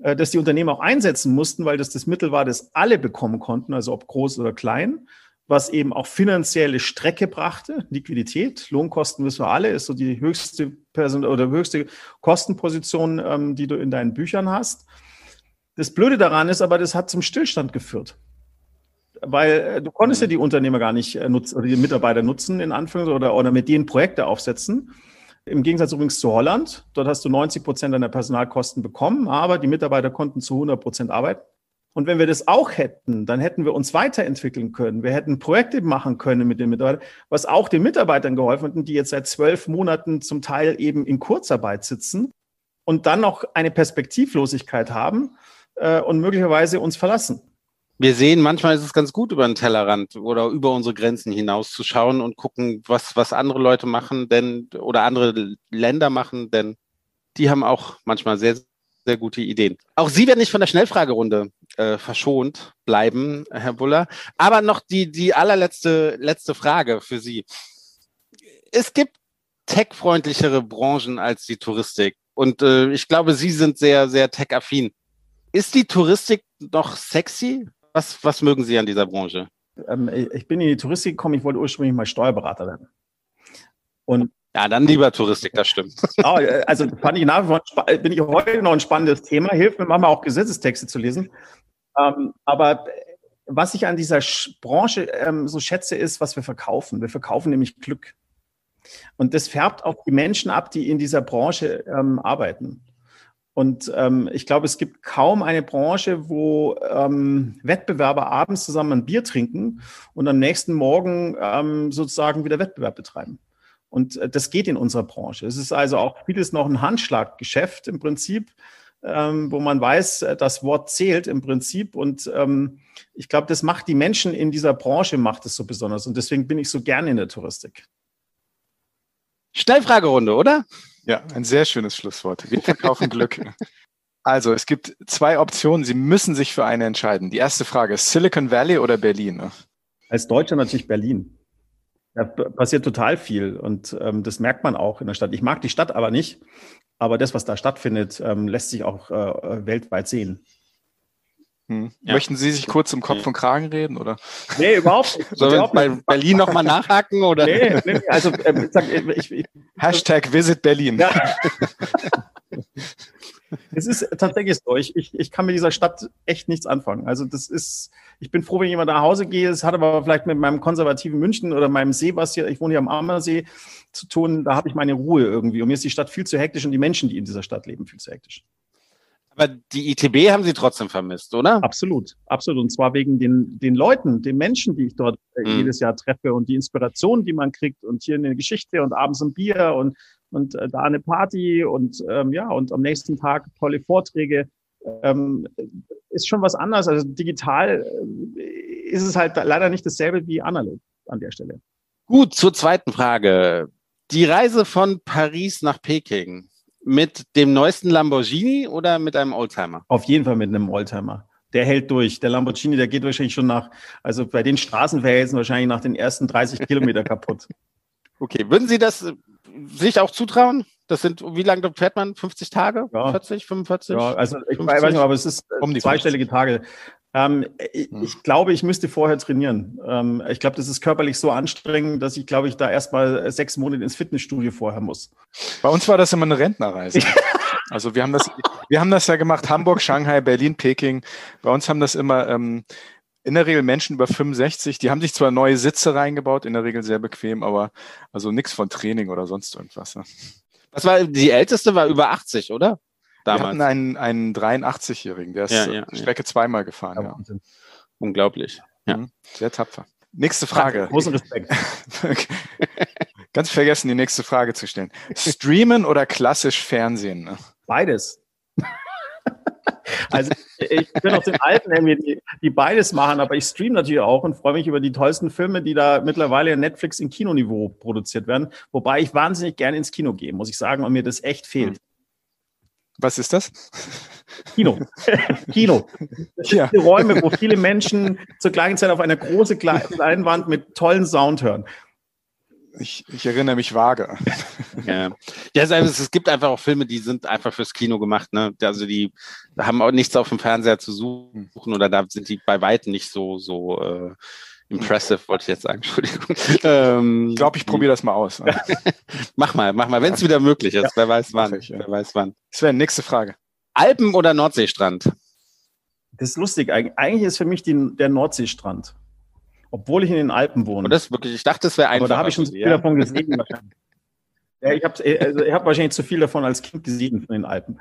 äh, das die Unternehmen auch einsetzen mussten, weil das das Mittel war, das alle bekommen konnten, also ob groß oder klein was eben auch finanzielle Strecke brachte. Liquidität, Lohnkosten wissen wir alle, ist so die höchste Person oder höchste Kostenposition, ähm, die du in deinen Büchern hast. Das Blöde daran ist aber, das hat zum Stillstand geführt. Weil äh, du konntest ja die Unternehmer gar nicht äh, nutzen oder die Mitarbeiter nutzen, in Anführungs- oder, oder mit denen Projekte aufsetzen. Im Gegensatz übrigens zu Holland. Dort hast du 90 Prozent deiner Personalkosten bekommen, aber die Mitarbeiter konnten zu 100 Prozent arbeiten. Und wenn wir das auch hätten, dann hätten wir uns weiterentwickeln können. Wir hätten Projekte machen können mit den Mitarbeitern, was auch den Mitarbeitern geholfen hat, die jetzt seit zwölf Monaten zum Teil eben in Kurzarbeit sitzen und dann noch eine Perspektivlosigkeit haben äh, und möglicherweise uns verlassen. Wir sehen, manchmal ist es ganz gut, über den Tellerrand oder über unsere Grenzen hinauszuschauen und gucken, was, was andere Leute machen, denn oder andere Länder machen, denn die haben auch manchmal sehr, sehr gute Ideen. Auch Sie werden nicht von der Schnellfragerunde äh, verschont bleiben, Herr Buller. Aber noch die, die allerletzte letzte Frage für Sie. Es gibt tech-freundlichere Branchen als die Touristik. Und äh, ich glaube, Sie sind sehr, sehr tech-affin. Ist die Touristik noch sexy? Was, was mögen Sie an dieser Branche? Ähm, ich bin in die Touristik gekommen, ich wollte ursprünglich mal Steuerberater werden. Und ja, dann lieber Touristik, das stimmt. Oh, also fand ich nach wie vor, bin ich heute noch ein spannendes Thema. Hilft mir manchmal auch Gesetzestexte zu lesen. Ähm, aber was ich an dieser Branche ähm, so schätze, ist, was wir verkaufen. Wir verkaufen nämlich Glück. Und das färbt auch die Menschen ab, die in dieser Branche ähm, arbeiten. Und ähm, ich glaube, es gibt kaum eine Branche, wo ähm, Wettbewerber abends zusammen ein Bier trinken und am nächsten Morgen ähm, sozusagen wieder Wettbewerb betreiben. Und äh, das geht in unserer Branche. Es ist also auch vieles noch ein Handschlaggeschäft im Prinzip ähm, wo man weiß, äh, das Wort zählt im Prinzip. Und ähm, ich glaube, das macht die Menschen in dieser Branche, macht es so besonders. Und deswegen bin ich so gerne in der Touristik. Schnellfragerunde, oder? Ja, ein sehr schönes Schlusswort. Wir verkaufen Glück. Also, es gibt zwei Optionen. Sie müssen sich für eine entscheiden. Die erste Frage ist Silicon Valley oder Berlin? Als Deutscher natürlich Berlin. Da passiert total viel und ähm, das merkt man auch in der Stadt. Ich mag die Stadt aber nicht, aber das, was da stattfindet, ähm, lässt sich auch äh, weltweit sehen. Hm. Ja. Möchten Sie sich kurz im Kopf und Kragen reden, oder? Nee, überhaupt nicht. Sollen wir bei Berlin nochmal nachhaken, oder? Nee, nee also äh, ich, ich, Hashtag Visit Berlin. Ja. Es ist tatsächlich so. Ich, ich, ich kann mit dieser Stadt echt nichts anfangen. Also das ist, ich bin froh, wenn jemand nach Hause geht. Es hat aber vielleicht mit meinem konservativen München oder meinem See, was hier, ich wohne hier am Ammersee, zu tun. Da habe ich meine Ruhe irgendwie. Und mir ist die Stadt viel zu hektisch und die Menschen, die in dieser Stadt leben, viel zu hektisch. Aber die ITB haben Sie trotzdem vermisst, oder? Absolut, absolut. Und zwar wegen den, den Leuten, den Menschen, die ich dort mhm. jedes Jahr treffe und die Inspiration, die man kriegt und hier eine Geschichte und abends ein Bier und und äh, da eine Party und ähm, ja, und am nächsten Tag tolle Vorträge. Ähm, ist schon was anderes. Also digital äh, ist es halt leider nicht dasselbe wie analog an der Stelle. Gut, zur zweiten Frage. Die Reise von Paris nach Peking mit dem neuesten Lamborghini oder mit einem Oldtimer? Auf jeden Fall mit einem Oldtimer. Der hält durch. Der Lamborghini, der geht wahrscheinlich schon nach, also bei den Straßenverhältnissen wahrscheinlich nach den ersten 30 Kilometer kaputt. Okay, würden Sie das sich auch zutrauen? Das sind, wie lange fährt man? 50 Tage? Ja. 40, 45? Ja, also ich 50? weiß nicht, aber es ist um die zweistellige 50. Tage. Ähm, ich, hm. ich, glaube, ich müsste vorher trainieren. Ähm, ich glaube, das ist körperlich so anstrengend, dass ich, glaube ich, da erstmal sechs Monate ins Fitnessstudio vorher muss. Bei uns war das immer eine Rentnerreise. also wir haben das, wir haben das ja gemacht, Hamburg, Shanghai, Berlin, Peking. Bei uns haben das immer ähm, in der Regel Menschen über 65, die haben sich zwar neue Sitze reingebaut, in der Regel sehr bequem, aber also nichts von Training oder sonst irgendwas. Ne? Was war, die älteste war über 80, oder? Damals. Wir hatten einen, einen 83-Jährigen, der ist ja, ja, die Strecke ja. zweimal gefahren. Ja. Unglaublich. Ja. Mhm. Sehr tapfer. Nächste Frage. Großen Respekt. Ganz vergessen, die nächste Frage zu stellen. Streamen oder klassisch Fernsehen? Ne? Beides. Also ich bin auf den alten die, die beides machen, aber ich streame natürlich auch und freue mich über die tollsten Filme, die da mittlerweile in Netflix in Kinoniveau produziert werden. Wobei ich wahnsinnig gerne ins Kino gehe, muss ich sagen, und mir das echt fehlt. Was ist das? Kino. Kino. Das ja. sind die Räume, wo viele Menschen zur gleichen Zeit auf einer großen Leinwand mit tollen Sound hören. Ich, ich erinnere mich vage. Ja, ja also es, gibt einfach auch Filme, die sind einfach fürs Kino gemacht. Ne? Also die haben auch nichts auf dem Fernseher zu suchen oder da sind die bei weitem nicht so, so äh, impressive, wollte ich jetzt sagen. Entschuldigung. Ähm, ich glaube, ich probiere das mal aus. mach mal, mach mal, wenn es wieder möglich ist. Ja, wer weiß wann. Ich, ja. Wer weiß wann. Sven, nächste Frage. Alpen oder Nordseestrand? Das ist lustig. Eigentlich ist für mich die, der Nordseestrand obwohl ich in den Alpen wohne. Und das wirklich, ich dachte, das wäre einfach. Aber da habe ich schon zu viel ja. davon gesehen ja, ich habe also hab wahrscheinlich zu viel davon als Kind gesehen von den Alpen.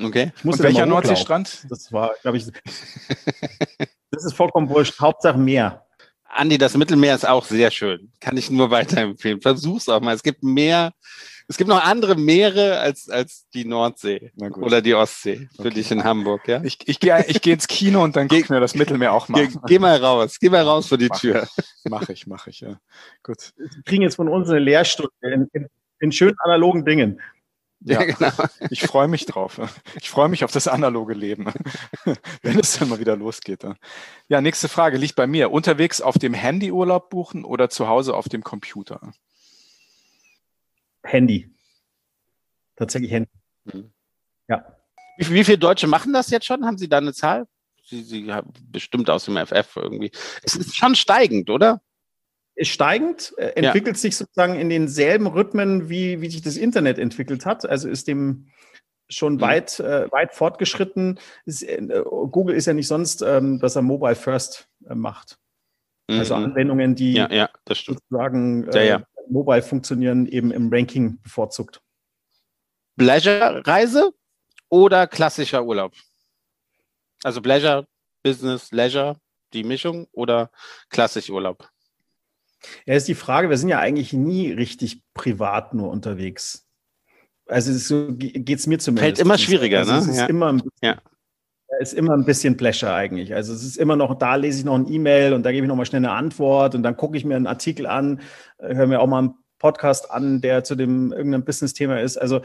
Okay. Ich Und welcher Nordseestrand? Das war, glaube ich, das ist vollkommen wurscht. Hauptsache Meer. Andi, das Mittelmeer ist auch sehr schön. Kann ich nur weiterempfehlen. Versuch's auch mal. Es gibt mehr es gibt noch andere Meere als, als die Nordsee oder die Ostsee für okay. dich in Hamburg, ja? Ich, ich gehe ich geh ins Kino und dann gucke mir das Mittelmeer auch mal. Geh, geh, mal raus, geh mal raus vor die mach Tür. Mache ich, mache ich, ja. Gut. Wir kriegen jetzt von uns eine Lehrstunde in, in, in schönen analogen Dingen. Ja, genau. Ich freue mich drauf. Ich freue mich auf das analoge Leben, wenn es dann mal wieder losgeht. Ja, nächste Frage liegt bei mir. Unterwegs auf dem Handy Urlaub buchen oder zu Hause auf dem Computer? Handy. Tatsächlich Handy. Mhm. Ja. Wie, wie viele Deutsche machen das jetzt schon? Haben Sie da eine Zahl? Sie, Sie haben bestimmt aus dem FF irgendwie. Es ist schon steigend, oder? Ist steigend, äh, entwickelt ja. sich sozusagen in denselben Rhythmen, wie, wie sich das Internet entwickelt hat. Also ist dem schon mhm. weit, äh, weit fortgeschritten. Ist, äh, Google ist ja nicht sonst, ähm, dass er Mobile First äh, macht. Also mhm. Anwendungen, die ja, ja, sozusagen ja, mobile funktionieren, eben im Ranking bevorzugt. Pleasure-Reise oder klassischer Urlaub? Also Pleasure, Business, Leisure, die Mischung oder klassisch Urlaub? Ja, ist die Frage, wir sind ja eigentlich nie richtig privat nur unterwegs. Also so geht es mir zumindest. Fällt immer schwieriger, also ne? Es ist, ja. immer, bisschen, ja. ist immer ein bisschen Pleasure eigentlich. Also es ist immer noch, da lese ich noch ein E-Mail und da gebe ich noch mal schnell eine Antwort und dann gucke ich mir einen Artikel an, äh, höre mir auch mal einen Podcast an, der zu dem irgendeinem Business-Thema ist. Also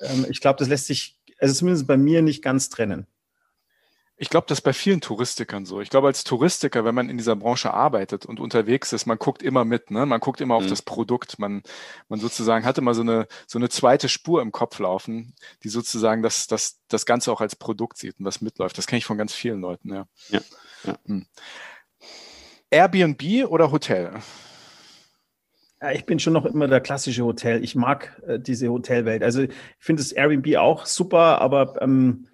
ähm, ich glaube, das lässt sich, also zumindest bei mir nicht ganz trennen. Ich glaube, das ist bei vielen Touristikern so. Ich glaube, als Touristiker, wenn man in dieser Branche arbeitet und unterwegs ist, man guckt immer mit, ne? Man guckt immer auf mhm. das Produkt. Man, man sozusagen hat immer so eine, so eine zweite Spur im Kopf laufen, die sozusagen das, das, das Ganze auch als Produkt sieht und was mitläuft. Das kenne ich von ganz vielen Leuten, ja. ja, ja. Hm. Airbnb oder Hotel? Ja, ich bin schon noch immer der klassische Hotel. Ich mag äh, diese Hotelwelt. Also ich finde das Airbnb auch super, aber ähm,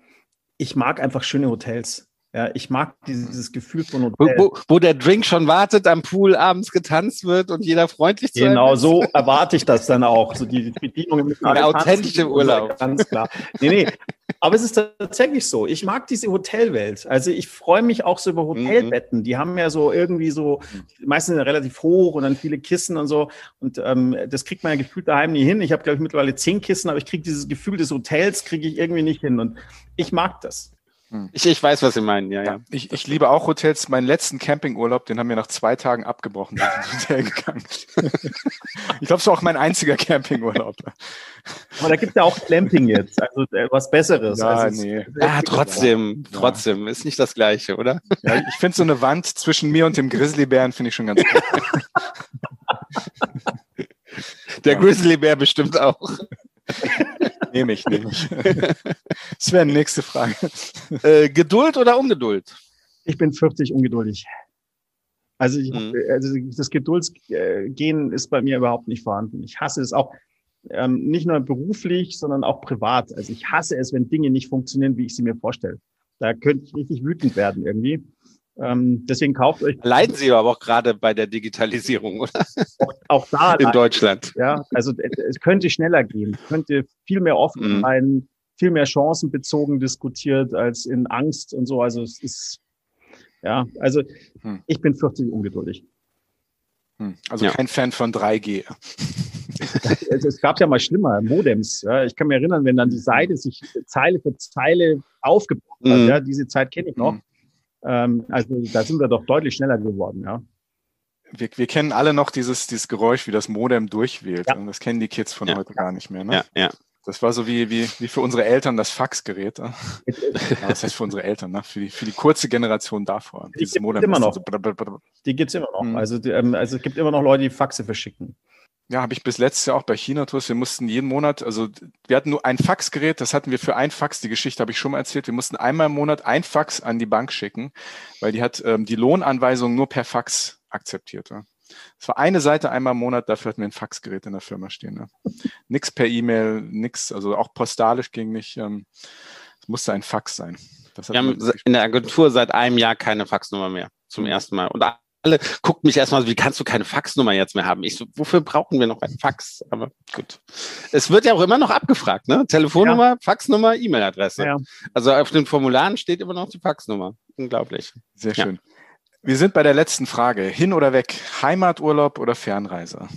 ich mag einfach schöne Hotels. Ja, ich mag dieses Gefühl von Hotel. Wo, wo, der Drink schon wartet, am Pool abends getanzt wird und jeder freundlich zu Genau, so erwarte ich das dann auch. So die Bedienung im Der authentische Urlaub. Ganz klar. Nee, nee. Aber es ist tatsächlich so. Ich mag diese Hotelwelt. Also ich freue mich auch so über mhm. Hotelbetten. Die haben ja so irgendwie so, meistens relativ hoch und dann viele Kissen und so. Und ähm, das kriegt man ja gefühlt daheim nie hin. Ich habe, glaube ich, mittlerweile zehn Kissen, aber ich kriege dieses Gefühl des Hotels, kriege ich irgendwie nicht hin. Und ich mag das. Hm. Ich, ich weiß, was Sie meinen, ja, ja. Ich, ich liebe auch Hotels. Meinen letzten Campingurlaub, den haben wir nach zwei Tagen abgebrochen, sind ins Hotel gegangen. ich glaube, es war auch mein einziger Campingurlaub. Aber da gibt es ja auch Clamping jetzt, also äh, was Besseres. Ja, also nee. Ah, trotzdem, ja. trotzdem, ist nicht das Gleiche, oder? Ja, ich finde so eine Wand zwischen mir und dem Grizzlybären finde ich schon ganz gut. Der Grizzlybär bestimmt auch. nehme ich, nehme ich. Sven, nächste Frage. Äh, Geduld oder Ungeduld? Ich bin 40 ungeduldig. Also, ich, mhm. also das Geduldsgehen ist bei mir überhaupt nicht vorhanden. Ich hasse es auch ähm, nicht nur beruflich, sondern auch privat. Also ich hasse es, wenn Dinge nicht funktionieren, wie ich sie mir vorstelle. Da könnte ich richtig wütend werden irgendwie. Ähm, deswegen kauft euch. Leiden Sie aber auch gerade bei der Digitalisierung, oder? Auch, auch da. In Deutschland. Ja, also es könnte schneller gehen, könnte viel mehr offen mhm. sein, viel mehr chancenbezogen diskutiert als in Angst und so. Also es ist, ja, also hm. ich bin 40 ungeduldig. Hm. Also ja. kein Fan von 3G. Also es gab ja mal schlimmer, Modems. Ja. Ich kann mich erinnern, wenn dann die Seite sich Zeile für Zeile aufgebaut hat. Mhm. Ja, diese Zeit kenne ich noch. Mhm. Ähm, also da sind wir doch deutlich schneller geworden, ja. Wir, wir kennen alle noch dieses, dieses Geräusch, wie das Modem durchwählt. Ja. Und das kennen die Kids von ja. heute gar nicht mehr. Ne? Ja, ja. Das war so wie, wie, wie für unsere Eltern das Faxgerät. ja, das heißt für unsere Eltern, ne? für, die, für die kurze Generation davor. Die gibt es immer noch. So die gibt es immer noch. Mhm. Also, die, also es gibt immer noch Leute, die Faxe verschicken. Ja, habe ich bis letztes Jahr auch bei China-Tours. Wir mussten jeden Monat, also wir hatten nur ein Faxgerät, das hatten wir für ein Fax, die Geschichte habe ich schon mal erzählt. Wir mussten einmal im Monat ein Fax an die Bank schicken, weil die hat ähm, die Lohnanweisung nur per Fax akzeptiert. Ja. Das war eine Seite einmal im Monat, dafür hatten wir ein Faxgerät in der Firma stehen. Ne? Nix per E-Mail, nix, also auch postalisch ging nicht. Ähm, es musste ein Fax sein. wir haben in der Agentur seit einem Jahr keine Faxnummer mehr, zum mhm. ersten Mal. Und alle guckt mich erstmal so, wie kannst du keine Faxnummer jetzt mehr haben? Ich so, wofür brauchen wir noch ein Fax? Aber gut. Es wird ja auch immer noch abgefragt, ne? Telefonnummer, ja. Faxnummer, E-Mail-Adresse. Ja. Also auf den Formularen steht immer noch die Faxnummer. Unglaublich. Sehr schön. Ja. Wir sind bei der letzten Frage. Hin oder weg? Heimaturlaub oder Fernreise?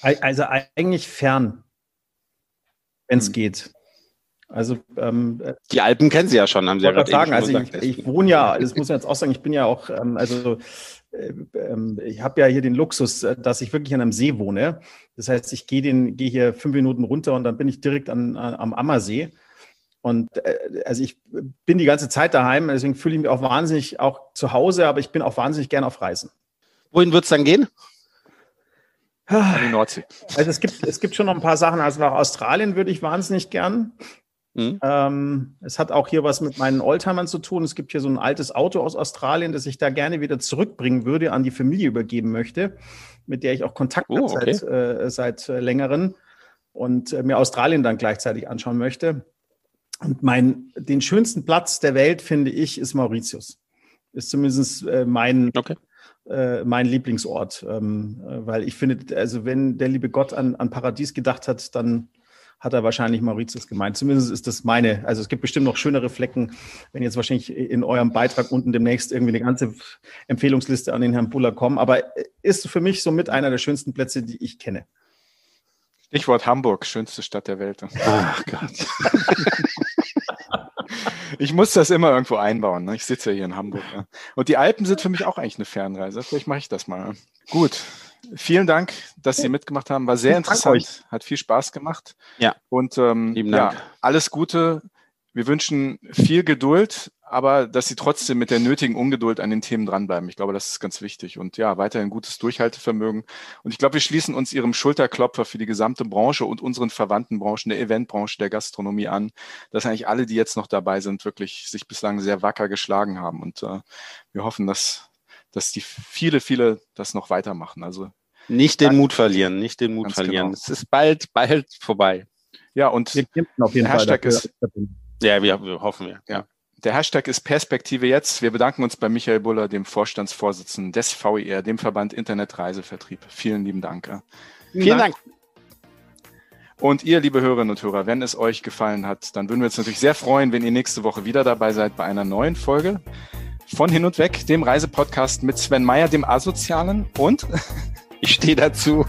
Also eigentlich fern, wenn es hm. geht. Also ähm, äh, die Alpen kennen Sie ja schon, haben Sie ja gerade sagen. Also ich, ich, wohne ja, das muss man jetzt auch sagen, ich bin ja auch, ähm, also äh, ähm, ich habe ja hier den Luxus, äh, dass ich wirklich an einem See wohne. Das heißt, ich gehe den, gehe hier fünf Minuten runter und dann bin ich direkt an, an, am Ammersee. Und äh, also ich bin die ganze Zeit daheim, deswegen fühle ich mich auch wahnsinnig auch zu Hause, aber ich bin auch wahnsinnig gern auf Reisen. Wohin wird es dann gehen? An die Nordsee. Also es gibt, es gibt schon noch ein paar Sachen. Also nach Australien würde ich wahnsinnig gern. Mhm. Ähm, es hat auch hier was mit meinen Oldtimern zu tun. Es gibt hier so ein altes Auto aus Australien, das ich da gerne wieder zurückbringen würde, an die Familie übergeben möchte, mit der ich auch Kontakt oh, habe seit, äh, seit äh, längeren und äh, mir Australien dann gleichzeitig anschauen möchte. Und mein, den schönsten Platz der Welt, finde ich, ist Mauritius. Ist zumindest äh, mein, okay. äh, mein Lieblingsort. Ähm, äh, weil ich finde, also wenn der liebe Gott an, an Paradies gedacht hat, dann hat er wahrscheinlich Mauritius gemeint. Zumindest ist das meine. Also es gibt bestimmt noch schönere Flecken, wenn jetzt wahrscheinlich in eurem Beitrag unten demnächst irgendwie eine ganze Empfehlungsliste an den Herrn Buller kommen. Aber ist für mich somit einer der schönsten Plätze, die ich kenne. Stichwort Hamburg, schönste Stadt der Welt. Ach Gott. ich muss das immer irgendwo einbauen. Ne? Ich sitze ja hier in Hamburg. Ja. Und die Alpen sind für mich auch eigentlich eine Fernreise. Vielleicht mache ich das mal. Gut, vielen Dank, dass Sie mitgemacht haben. War sehr interessant, hat viel Spaß gemacht. Ja. Und ähm, ja, alles Gute. Wir wünschen viel Geduld, aber dass Sie trotzdem mit der nötigen Ungeduld an den Themen dranbleiben. Ich glaube, das ist ganz wichtig. Und ja, weiterhin gutes Durchhaltevermögen. Und ich glaube, wir schließen uns Ihrem Schulterklopfer für die gesamte Branche und unseren verwandten Branchen, der Eventbranche, der Gastronomie an, dass eigentlich alle, die jetzt noch dabei sind, wirklich sich bislang sehr wacker geschlagen haben. Und äh, wir hoffen, dass dass die viele, viele das noch weitermachen. Also Nicht den Mut verlieren, nicht den Mut verlieren. Genau. Es ist bald, bald vorbei. Ja, und wir auf jeden Hashtag Fall ist. Ja, wir, wir hoffen wir. Ja. Der Hashtag ist Perspektive jetzt. Wir bedanken uns bei Michael Buller, dem Vorstandsvorsitzenden des VIR, dem Verband Internetreisevertrieb. Vielen lieben Dank. Vielen Dank. Und ihr, liebe Hörerinnen und Hörer, wenn es euch gefallen hat, dann würden wir uns natürlich sehr freuen, wenn ihr nächste Woche wieder dabei seid bei einer neuen Folge von Hin und Weg, dem Reisepodcast mit Sven Meyer, dem Asozialen und ich stehe dazu,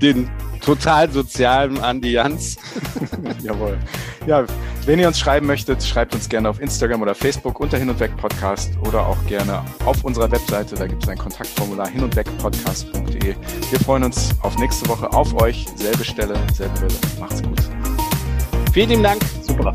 den total sozialen Andi Jans. Jawohl. Ja, wenn ihr uns schreiben möchtet, schreibt uns gerne auf Instagram oder Facebook unter Hin und Weg Podcast oder auch gerne auf unserer Webseite. Da gibt es ein Kontaktformular hin und weg podcast.de. Wir freuen uns auf nächste Woche auf euch. Selbe Stelle, selbe Welle. Macht's gut. Vielen lieben Dank. Super.